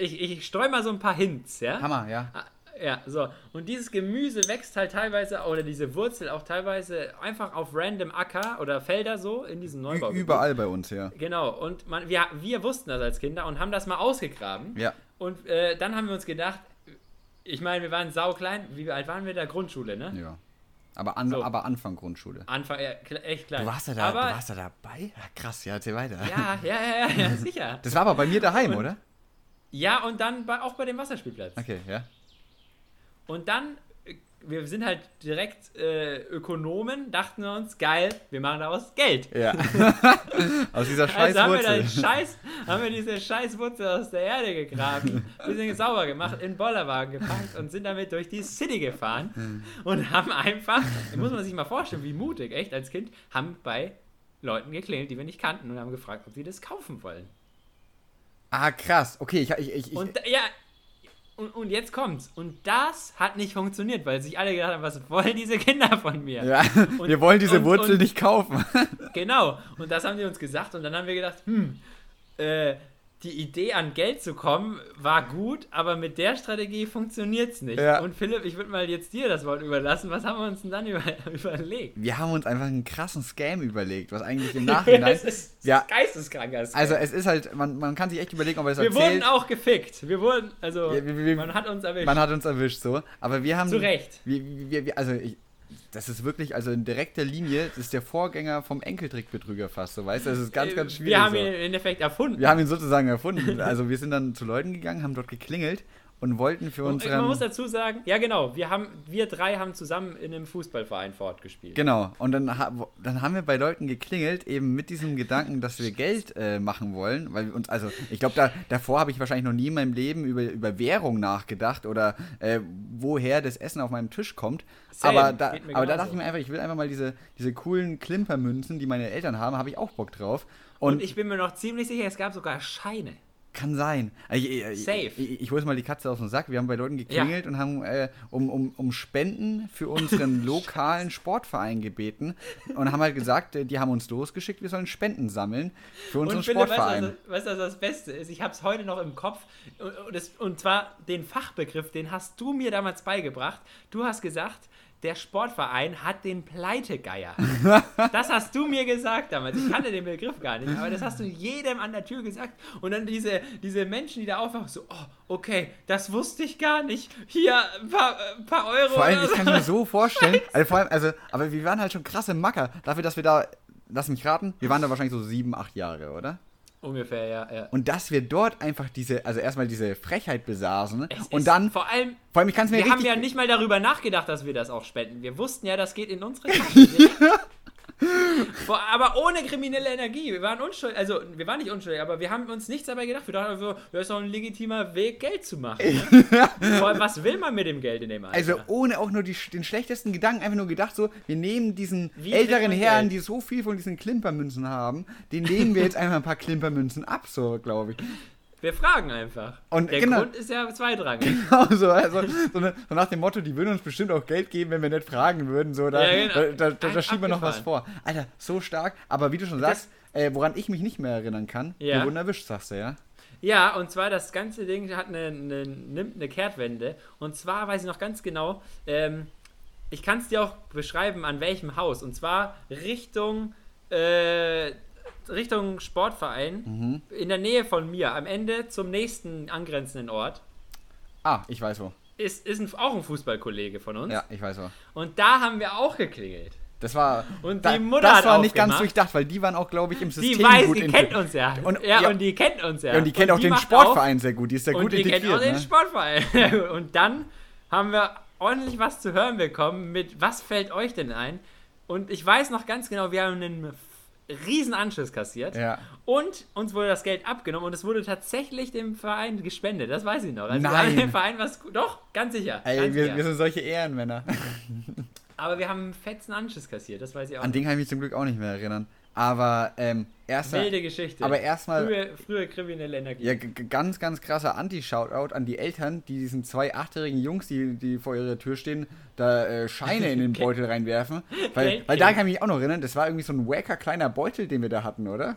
S1: Ich, ich streue mal so ein paar Hints, ja?
S2: Hammer, ja.
S1: Ah, Ja, so. Und dieses Gemüse wächst halt teilweise, oder diese Wurzel auch teilweise einfach auf random Acker oder Felder so in diesem Neubau.
S2: Überall bei uns, ja.
S1: Genau. Und man, wir, wir wussten das als Kinder und haben das mal ausgegraben.
S2: Ja.
S1: Und äh, dann haben wir uns gedacht, ich meine, wir waren sauklein. Wie alt waren wir da? Grundschule, ne?
S2: Ja. Aber, an,
S1: So.
S2: aber Anfang Grundschule.
S1: Anfang, ja, echt klein.
S2: Du warst ja da,
S1: aber,
S2: du warst ja dabei? Ja, krass, ja, erzähl weiter.
S1: Ja, ja, ja, ja, ja, sicher.
S2: Das war aber bei mir daheim, oder?
S1: Ja, und dann bei, auch bei dem Wasserspielplatz.
S2: Okay, ja.
S1: Und dann, äh, wir sind halt direkt äh, Ökonomen, dachten wir uns, geil, wir machen daraus Geld.
S2: Ja. Aus dieser scheiß
S1: Also haben wir, scheiß, haben wir diese scheiß Wurzel aus der Erde gegraben, bisschen sauber gemacht, in den Bollerwagen gepackt und sind damit durch die City gefahren und haben einfach, muss man sich mal vorstellen, wie mutig, echt, als Kind, haben bei Leuten geklingelt, die wir nicht kannten und haben gefragt, ob sie das kaufen wollen.
S2: Ah, krass. Okay, ich. ich, ich
S1: und ja, und, und jetzt kommt's. Und das hat nicht funktioniert, weil sich alle gedacht haben, was wollen diese Kinder von mir?
S2: Ja,
S1: und,
S2: wir wollen diese
S1: und,
S2: Wurzel
S1: und,
S2: nicht kaufen.
S1: Genau. Und das haben die uns gesagt. Und dann haben wir gedacht, hm, äh, die Idee an Geld zu kommen war gut, aber mit der Strategie funktioniert es nicht.
S2: Ja.
S1: Und Philipp, ich würde mal jetzt dir das Wort überlassen. Was haben wir uns denn dann über, überlegt?
S2: Wir haben uns einfach einen krassen Scam überlegt, was eigentlich im Nachhinein.
S1: es ist
S2: ja,
S1: geisteskranker Scam.
S2: also es ist halt, man, man kann sich echt überlegen, ob er es
S1: wir
S2: erzählt.
S1: wurden auch gefickt. Wir wurden, also
S2: Ja, wir- wir-
S1: man hat uns erwischt.
S2: Man hat uns erwischt, so. Aber wir haben.
S1: Zu Recht.
S2: Wir, wir, wir, also, ich, das ist wirklich, also in direkter Linie, das ist der Vorgänger vom Enkeltrickbetrüger fast, so weißt du? Das ist ganz, ganz schwierig.
S1: Äh, Wir haben
S2: so.
S1: ihn im Endeffekt erfunden.
S2: wir haben ihn sozusagen erfunden. Also wir sind dann zu Leuten gegangen, haben dort geklingelt und wollten für unseren.
S1: man muss dazu sagen, ja genau, wir haben, wir drei haben zusammen in einem Fußballverein fortgespielt.
S2: Genau, und dann, dann haben wir bei Leuten geklingelt, eben mit diesem Gedanken, dass wir Geld äh, machen wollen, weil wir uns, also ich glaube, da, davor habe ich wahrscheinlich noch nie in meinem Leben über, über Währung nachgedacht oder äh, woher das Essen auf meinem Tisch kommt.
S1: Same,
S2: aber da, aber da dachte ich mir einfach, ich will einfach mal diese, diese coolen Klimpermünzen, die meine Eltern haben, habe ich auch Bock drauf.
S1: Und,
S2: Und,
S1: ich bin mir noch ziemlich sicher, es gab sogar Scheine.
S2: Kann sein. Ich, ich,
S1: Safe.
S2: Ich, ich, hole jetzt mal die Katze aus dem Sack. Wir haben bei Leuten geklingelt und haben äh, um, um, um Spenden für unseren lokalen Sportverein gebeten und haben halt gesagt, äh, die haben uns losgeschickt, wir sollen Spenden sammeln für unseren
S1: und Philipp, weißt
S2: Sportverein.
S1: du, was, weißt du, was das Beste ist? Ich habe es heute noch im Kopf. Und, und, das, und zwar den Fachbegriff, den hast du mir damals beigebracht. Du hast gesagt, der Sportverein hat den Pleitegeier. das hast du mir gesagt damals. Ich kannte den Begriff gar nicht, aber das hast du jedem an der Tür gesagt. Und dann diese, diese Menschen, die da aufwachen, so, oh, okay, das wusste ich gar nicht. Hier, ein paar, ein paar Euro.
S2: Vor allem, ich kann mir so vorstellen, also vor allem, also, aber wir waren halt schon krasse Macker, dafür, dass wir da, lass mich raten, wir waren da wahrscheinlich so sieben, acht Jahre, oder?
S1: Ungefähr, ja. ja.
S2: Und dass wir dort einfach diese, also erstmal diese Frechheit besaßen
S1: Es
S2: und dann,
S1: vor allem
S2: vor allem, ich kann es mir
S1: Wir haben ja nicht mal darüber nachgedacht, dass wir das auch spenden. Wir wussten ja, das geht in unsere Tasche. Vor- aber ohne kriminelle Energie. Wir waren unschuldig, also wir waren nicht unschuldig, aber wir haben uns nichts dabei gedacht. Wir dachten so, das ist doch ein legitimer Weg, Geld zu machen. Vor allem, was will man mit dem Geld in dem Alter?
S2: Also ohne auch nur die, den schlechtesten Gedanken, einfach nur gedacht so, wir nehmen diesen
S1: Wie
S2: älteren Herren,
S1: Geld?
S2: die so viel von diesen Klimpermünzen haben, den nehmen wir jetzt einfach ein paar Klimpermünzen ab, so glaube ich.
S1: Wir fragen einfach.
S2: Und
S1: Der
S2: genau.
S1: Grund ist ja zweitrangig.
S2: Genau so, also so, eine, so nach dem Motto, die würden uns bestimmt auch Geld geben, wenn wir nicht fragen würden, so, da,
S1: Ja, genau.
S2: da, da, da, schieben wir noch was vor. Alter, so stark, aber wie du schon sagst, äh, woran ich mich nicht mehr erinnern kann,
S1: Ja.
S2: wir wurden erwischt, sagst du, ja?
S1: Ja, und zwar das ganze Ding hat eine, eine, nimmt eine Kehrtwende. Und zwar weiß ich noch ganz genau, ähm, ich kann es dir auch beschreiben, an welchem Haus. Und zwar Richtung, äh, Richtung Sportverein,
S2: Mhm.
S1: in der Nähe von mir, am Ende zum nächsten angrenzenden Ort.
S2: Ah, ich weiß wo.
S1: Ist, ist ein, auch ein Fußballkollege von uns.
S2: Ja, ich weiß wo.
S1: Und da haben wir auch geklingelt.
S2: Das war,
S1: Und
S2: da,
S1: die Mutter
S2: das
S1: hat
S2: war nicht ganz durchdacht, weil die waren auch, glaube ich, im System
S1: Die weiß,
S2: gut
S1: die kennt uns ja.
S2: Und-
S1: ja,
S2: ja.
S1: und die kennt uns ja.
S2: Ja, und die kennt auch den
S1: macht
S2: Sportverein sehr gut, die ist
S1: und
S2: gut
S1: die kennt auch
S2: integriert.
S1: den
S2: Ne?
S1: Sportverein. Und dann haben wir ordentlich was zu hören bekommen mit, was fällt euch denn ein? Und ich weiß noch ganz genau, wir haben einen riesen Anschluss kassiert.
S2: Ja.
S1: Und uns wurde das Geld abgenommen und es wurde tatsächlich dem Verein gespendet. Das weiß ich noch. Also wir
S2: Nein.
S1: haben dem Verein was... Doch, ganz sicher.
S2: Ey,
S1: ganz
S2: wir,
S1: sicher.
S2: wir sind solche Ehrenmänner.
S1: Aber wir haben einen fetzen Anschluss kassiert. Das weiß ich auch.
S2: An den kann ich mich zum Glück auch nicht mehr erinnern. Aber ähm, erstmal,
S1: Wilde Geschichte.
S2: aber erstmal,
S1: Frühe, frühe kriminelle Energie.
S2: ja, ganz, ganz krasser Anti-Shoutout an die Eltern, die diesen zwei achtjährigen Jungs, die, die vor ihrer Tür stehen, da äh, Scheine in den Beutel reinwerfen. Weil, weil da kann ich mich auch noch erinnern, das war irgendwie so ein wacker kleiner Beutel, den wir da hatten, oder?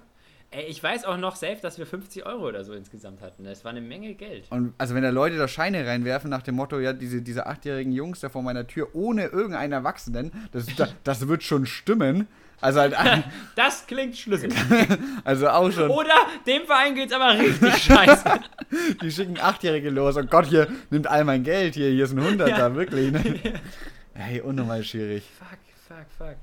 S1: Ey, ich weiß auch noch safe, dass wir 50 Euro oder so insgesamt hatten. Das war eine Menge Geld.
S2: Und also wenn da Leute da Scheine reinwerfen nach dem Motto, ja, diese, diese achtjährigen Jungs da vor meiner Tür ohne irgendeinen Erwachsenen, das, das, das wird schon stimmen. Also halt,
S1: Das klingt schlüssig.
S2: also auch schon.
S1: Oder dem Verein geht's aber richtig scheiße.
S2: Die schicken Achtjährige los. Oh Gott, hier nimmt all mein Geld. Hier, hier ist ein Hunderter,
S1: Ja.
S2: wirklich. Ne? Hey, unnormal schwierig.
S1: fuck, fuck, fuck.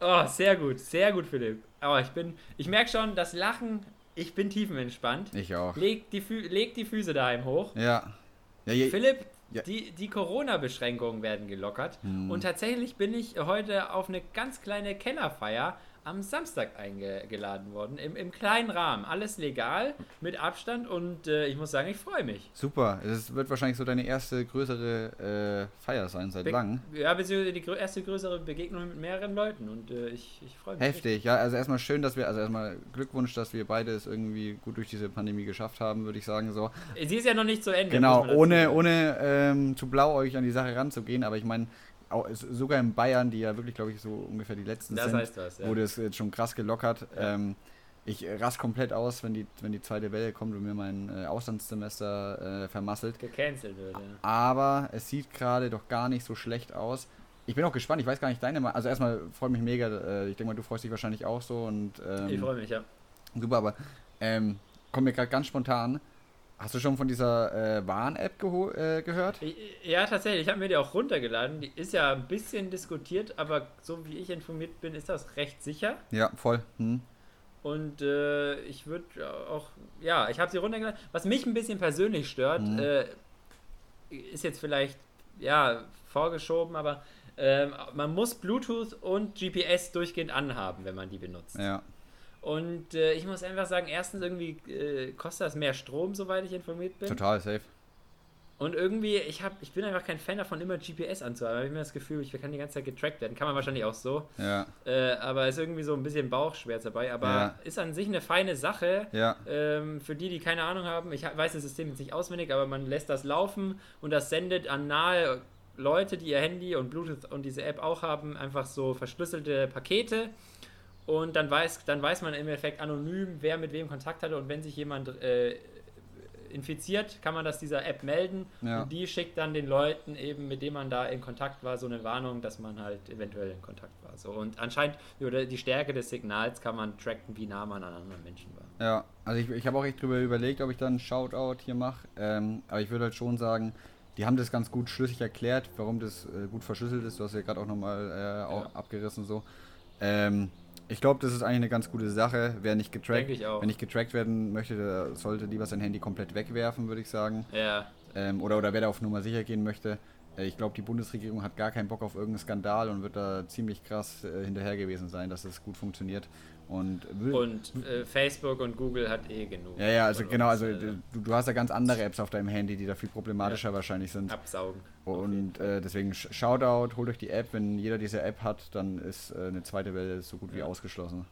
S1: Oh, sehr gut, sehr gut, Philipp. Aber ich bin, ich merke schon, das Lachen, ich bin tiefenentspannt.
S2: Ich auch.
S1: Leg die, Fü leg die Füße daheim hoch.
S2: Ja, ja
S1: Philipp,
S2: Ja.
S1: die, die Corona-Beschränkungen werden gelockert.
S2: Hm.
S1: Und tatsächlich bin ich heute auf eine ganz kleine Kellerfeier am Samstag eingeladen worden, im, im kleinen Rahmen. Alles legal, mit Abstand und äh, ich muss sagen, ich freue mich.
S2: Super. Es wird wahrscheinlich so deine erste größere äh, Feier sein seit langem.
S1: Ja, beziehungsweise die grö erste größere Begegnung mit mehreren Leuten und äh, ich, ich freue mich.
S2: Heftig, ja. Also erstmal schön, dass wir, also erstmal Glückwunsch, dass wir beide es irgendwie gut durch diese Pandemie geschafft haben, würde ich sagen so.
S1: Sie ist ja noch nicht zu Ende.
S2: Genau, ohne, ohne ähm, zu blau euch an die Sache ranzugehen, aber ich meine, sogar in Bayern, die ja wirklich, glaube ich, so ungefähr die letzten
S1: Das
S2: sind,
S1: heißt was, ja.
S2: wurde es jetzt schon krass gelockert.
S1: Ja.
S2: Ähm, ich rast komplett aus, wenn die, wenn die zweite Welle kommt und mir mein äh, Auslandssemester äh, vermasselt.
S1: gecancelt wird. Ja.
S2: Aber es sieht gerade doch gar nicht so schlecht aus. Ich bin auch gespannt, ich weiß gar nicht deine Meinung. Also erstmal freut mich mega, äh, ich denke mal, du freust dich wahrscheinlich auch so und ähm,
S1: Ich freue mich, ja.
S2: super, aber ähm, kommt mir gerade ganz spontan. Hast du schon von dieser äh, Warn-App äh, gehört?
S1: Ja, tatsächlich. Ich habe mir die auch runtergeladen. Die ist ja ein bisschen diskutiert, aber so wie ich informiert bin, ist das recht sicher.
S2: Ja, voll. Hm.
S1: Und äh, ich würde auch, ja, ich habe sie runtergeladen. Was mich ein bisschen persönlich stört,
S2: Mhm.
S1: äh, ist jetzt vielleicht, ja, vorgeschoben, aber ähm, man muss Bluetooth und GPS durchgehend anhaben, wenn man die benutzt.
S2: Ja.
S1: Und äh, ich muss einfach sagen, erstens irgendwie äh, kostet das mehr Strom, soweit ich informiert bin.
S2: Total safe.
S1: Und irgendwie, ich, hab, ich bin einfach kein Fan davon, immer GPS anzuhaben. Ich habe immer das Gefühl, ich kann die ganze Zeit getrackt werden. Kann man wahrscheinlich auch so.
S2: Ja.
S1: Äh, aber ist irgendwie so ein bisschen Bauchschmerz dabei. Aber
S2: Ja.
S1: ist an sich eine feine Sache.
S2: Ja.
S1: Ähm, für die, die keine Ahnung haben, ich weiß das System jetzt nicht auswendig, aber man lässt das laufen und das sendet an nahe Leute, die ihr Handy und Bluetooth und diese App auch haben, einfach so verschlüsselte Pakete. Und dann weiß, dann weiß man im Endeffekt anonym, wer mit wem Kontakt hatte. Und wenn sich jemand äh, infiziert, kann man das dieser App melden.
S2: Ja.
S1: Und die schickt dann den Leuten eben, mit denen man da in Kontakt war, so eine Warnung, dass man halt eventuell in Kontakt war. So. Und anscheinend, oder die Stärke des Signals kann man tracken, wie nah man an anderen Menschen war.
S2: Ja, also ich, ich habe auch echt drüber überlegt, ob ich dann einen Shoutout hier mache. Ähm, aber ich würde halt schon sagen, die haben das ganz gut schlüssig erklärt, warum das äh, gut verschlüsselt ist. Du hast ja gerade auch nochmal äh, auch
S1: Ja.
S2: abgerissen so. Ähm, ich glaube, das ist eigentlich eine ganz gute Sache. Wer nicht getrackt,
S1: ich
S2: wenn nicht getrackt werden möchte, der sollte lieber sein Handy komplett wegwerfen, würde ich sagen.
S1: Ja,
S2: Ähm, oder, oder wer da auf Nummer sicher gehen möchte. Äh, ich glaube, die Bundesregierung hat gar keinen Bock auf irgendeinen Skandal und wird da ziemlich krass äh, hinterher gewesen sein, dass es gut funktioniert. Und,
S1: und äh, Facebook und Google hat eh genug.
S2: ja, ja, also genau, also
S1: äh,
S2: du, du hast ja ganz andere Apps auf deinem Handy, die da viel problematischer wahrscheinlich sind.
S1: absaugen. Jeden
S2: Und äh, deswegen Sh- Shoutout, holt euch die App. Wenn jeder diese App hat, dann ist äh, eine zweite Welle so gut wie
S1: Ja.
S2: ausgeschlossen.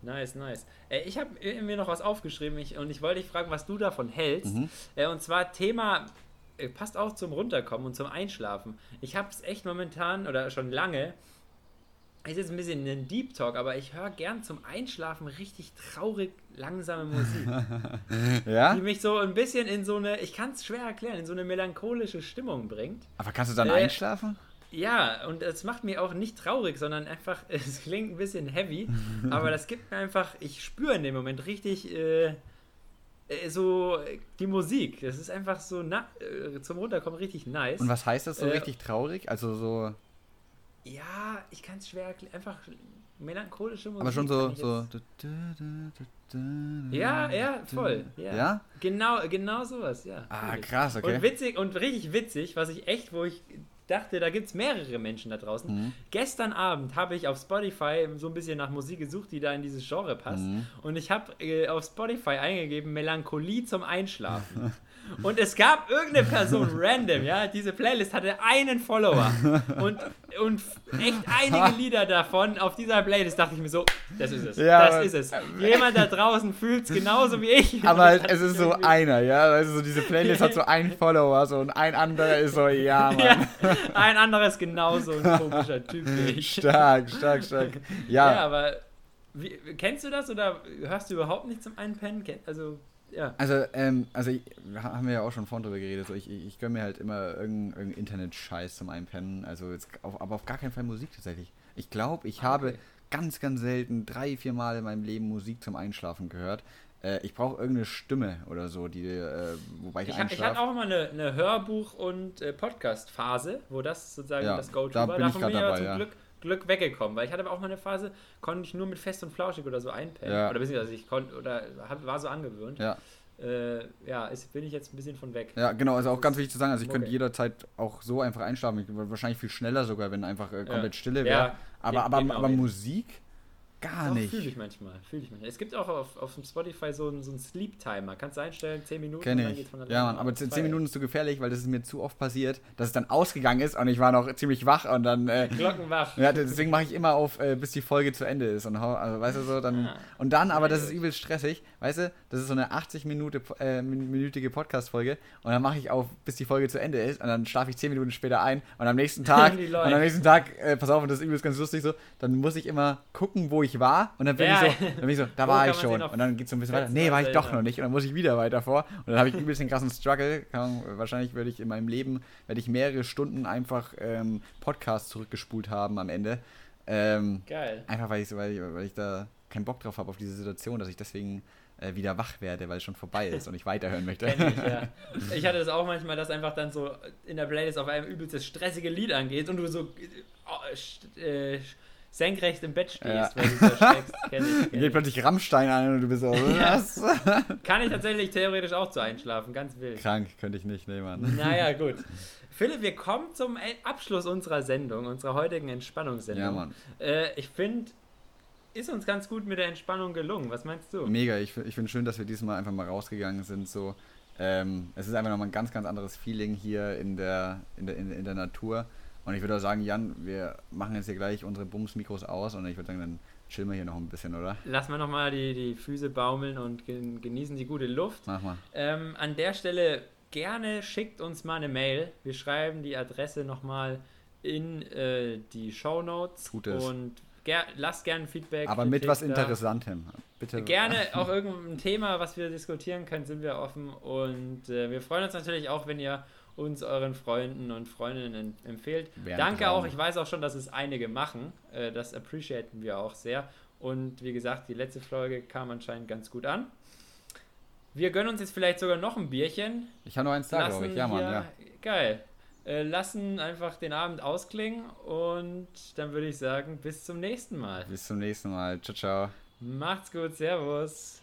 S1: Nice, nice. Äh, ich habe mir noch was aufgeschrieben ich, und ich wollte dich fragen, was du davon hältst.
S2: Mhm.
S1: Äh, und zwar Thema, passt auch zum Runterkommen und zum Einschlafen. Ich habe es echt momentan oder schon lange, ist jetzt ein bisschen ein Deep Talk, aber ich höre gern zum Einschlafen richtig traurig langsame Musik,
S2: Ja?
S1: die mich so ein bisschen in so eine, ich kann es schwer erklären, in so eine melancholische Stimmung bringt.
S2: Aber kannst du dann
S1: Äh,
S2: einschlafen?
S1: Ja, und es macht mich auch nicht traurig, sondern einfach, es klingt ein bisschen heavy, aber das gibt mir einfach, ich spüre in dem Moment richtig äh, äh, so die Musik. Das ist einfach so na, äh, zum Runterkommen richtig nice.
S2: Und was heißt das so
S1: äh,
S2: richtig traurig? Also so,
S1: Ja, ich kann es schwer erklären. Einfach melancholische Musik.
S2: aber schon so, so.
S1: Ja, ja, voll. Ja.
S2: Ja?
S1: Genau, genau sowas, ja.
S2: Ah, krass, okay.
S1: Und witzig und richtig witzig, was ich echt, wo ich dachte, da gibt es mehrere Menschen da draußen.
S2: Mhm.
S1: Gestern Abend habe ich auf Spotify so ein bisschen nach Musik gesucht, die da in dieses Genre passt.
S2: Mhm.
S1: Und ich habe äh, auf Spotify eingegeben, Melancholie zum Einschlafen. Und es gab irgendeine Person random, ja, diese Playlist hatte einen Follower. Und, und echt einige Lieder davon auf dieser Playlist dachte ich mir so, das ist es.
S2: Ja,
S1: das ist es. Jemand da draußen fühlt es genauso wie ich.
S2: Aber es ist so
S1: irgendwie-
S2: einer, ja. Also so diese Playlist hat so einen Follower so und ein anderer ist so, ja, Mann.
S1: Ja, ein anderer ist genauso ein komischer Typ wie ich.
S2: Stark, stark, stark.
S1: Ja,
S2: Ja,
S1: aber wie, kennst du das oder hörst du überhaupt nicht zum Einpennen? Also, ja.
S2: also, ähm, also ich, haben wir ja auch schon vorhin drüber geredet. So, ich, ich, ich gönne mir halt immer irgendeinen irgendein Internet-Scheiß zum Einpennen. Also jetzt auf, aber auf gar keinen Fall Musik tatsächlich. Ich glaube, ich habe
S1: Okay.
S2: ganz, ganz selten drei, vier Mal in meinem Leben Musik zum Einschlafen gehört. Äh, ich brauche irgendeine Stimme oder so, die, äh, wobei ich,
S1: Ich, hab- ich
S2: einschlafe.
S1: hatte auch mal eine, eine Hörbuch- und äh, Podcast-Phase, wo das sozusagen
S2: Ja,
S1: das Go-To
S2: da
S1: war.
S2: bin ich
S1: Davon
S2: grad
S1: bin ich
S2: dabei,
S1: zum
S2: ja.
S1: Glück, Glück weggekommen, weil ich hatte aber auch mal eine Phase, konnte ich nur mit Fest und Flauschig oder so einpennen.
S2: Ja.
S1: Oder beziehungsweise ich konnte, oder hab, war so angewöhnt.
S2: Ja.
S1: äh, ja, ist, bin ich jetzt ein bisschen von weg.
S2: Ja, genau, also auch ganz wichtig zu sagen, also ich
S1: Okay.
S2: könnte jederzeit auch so einfach einschlafen. Ich, wahrscheinlich viel schneller sogar, wenn einfach äh, komplett
S1: Ja.
S2: Stille wäre.
S1: Ja,
S2: aber aber, aber
S1: auch
S2: Musik gar
S1: Doch,
S2: nicht.
S1: Fühle ich manchmal, fühle ich manchmal. Es gibt auch auf, auf dem Spotify so einen, so einen Sleep-Timer. Kannst du einstellen, 10 Minuten, dann
S2: ich. Ja, Mann, aber 10
S1: Feier.
S2: Minuten ist zu gefährlich, weil das ist mir zu oft passiert, dass es dann ausgegangen ist und ich war noch ziemlich wach und dann. Äh,
S1: Glockenwach.
S2: ja, deswegen mache ich immer auf, äh, bis die Folge zu Ende ist. Und hau, also, weißt du so, dann.
S1: Ah.
S2: Und dann, aber das ist übel stressig, weißt du, das ist so eine 80 Minute, äh, minütige Podcast-Folge und dann mache ich auf, bis die Folge zu Ende ist und dann schlafe ich 10 Minuten später ein und am nächsten Tag, und am nächsten Tag, äh, pass auf, und das ist übelst ganz lustig so, dann muss ich immer gucken, wo ich war und dann bin
S1: Ja.
S2: ich so, dann bin ich so, da
S1: Wo
S2: war
S1: kann
S2: ich schon und dann geht es so ein bisschen weiter, nee, war ich doch noch nicht und dann muss ich wieder weiter vor und dann habe ich übelst den krassen Struggle, Ahnung, wahrscheinlich würde ich in meinem Leben, werde ich mehrere Stunden einfach ähm, Podcasts zurückgespult haben am Ende, ähm,
S1: Geil.
S2: Einfach weil ich, weil ich, weil ich da keinen Bock drauf habe auf diese Situation, dass ich deswegen äh, wieder wach werde, weil es schon vorbei ist und ich weiterhören möchte.
S1: Ich, ja. Ich hatte das auch manchmal, dass einfach dann so in der Playlist auf einem übelst das stressige Lied angeht und du so st- äh, senkrecht im Bett stehst,
S2: Ja.
S1: weil du so. Kenn ich, kenn
S2: geht
S1: ich.
S2: plötzlich Rammstein an und du bist so, was?
S1: Kann ich tatsächlich theoretisch auch zu einschlafen, ganz wild.
S2: Krank, könnte ich nicht, nee, Mann.
S1: Naja, gut. Philipp, wir kommen zum Abschluss unserer Sendung, unserer heutigen Entspannungssendung.
S2: Ja, Mann.
S1: Äh, ich finde, ist uns ganz gut mit der Entspannung gelungen. Was meinst du?
S2: Mega, ich, ich finde schön, dass wir diesmal einfach mal rausgegangen sind. So, ähm, es ist einfach nochmal ein ganz, ganz anderes Feeling hier in der, in der, in, in der Natur. Und ich würde auch sagen, Jan, wir machen jetzt hier gleich unsere Bums-Mikros aus und ich würde sagen, dann chillen wir hier noch ein bisschen, oder?
S1: Lassen wir nochmal die, die Füße baumeln und gen- genießen die gute Luft.
S2: Mach mal.
S1: Ähm, an der Stelle gerne schickt uns mal eine Mail. Wir schreiben die Adresse nochmal in äh, die Show Notes
S2: Gutes.
S1: und ger lasst gerne Feedback.
S2: Aber mit was
S1: da.
S2: Interessantem. Bitte.
S1: Gerne auch irgendein Thema, was wir diskutieren können, sind wir offen. Und äh, wir freuen uns natürlich auch, wenn ihr uns euren Freunden und Freundinnen empfehlt.
S2: Wäre
S1: Danke auch. Ich weiß auch schon, dass es einige machen. Äh, das appreciaten wir auch sehr. Und wie gesagt, die letzte Folge kam anscheinend ganz gut an. Wir gönnen uns jetzt vielleicht sogar noch ein Bierchen.
S2: Ich habe noch eins da, glaube ich. Ja, Mann, ja.
S1: Geil. Äh, lassen einfach den Abend ausklingen und dann würde ich sagen, bis zum nächsten Mal.
S2: Bis zum nächsten Mal. Ciao, ciao.
S1: Macht's gut, Servus.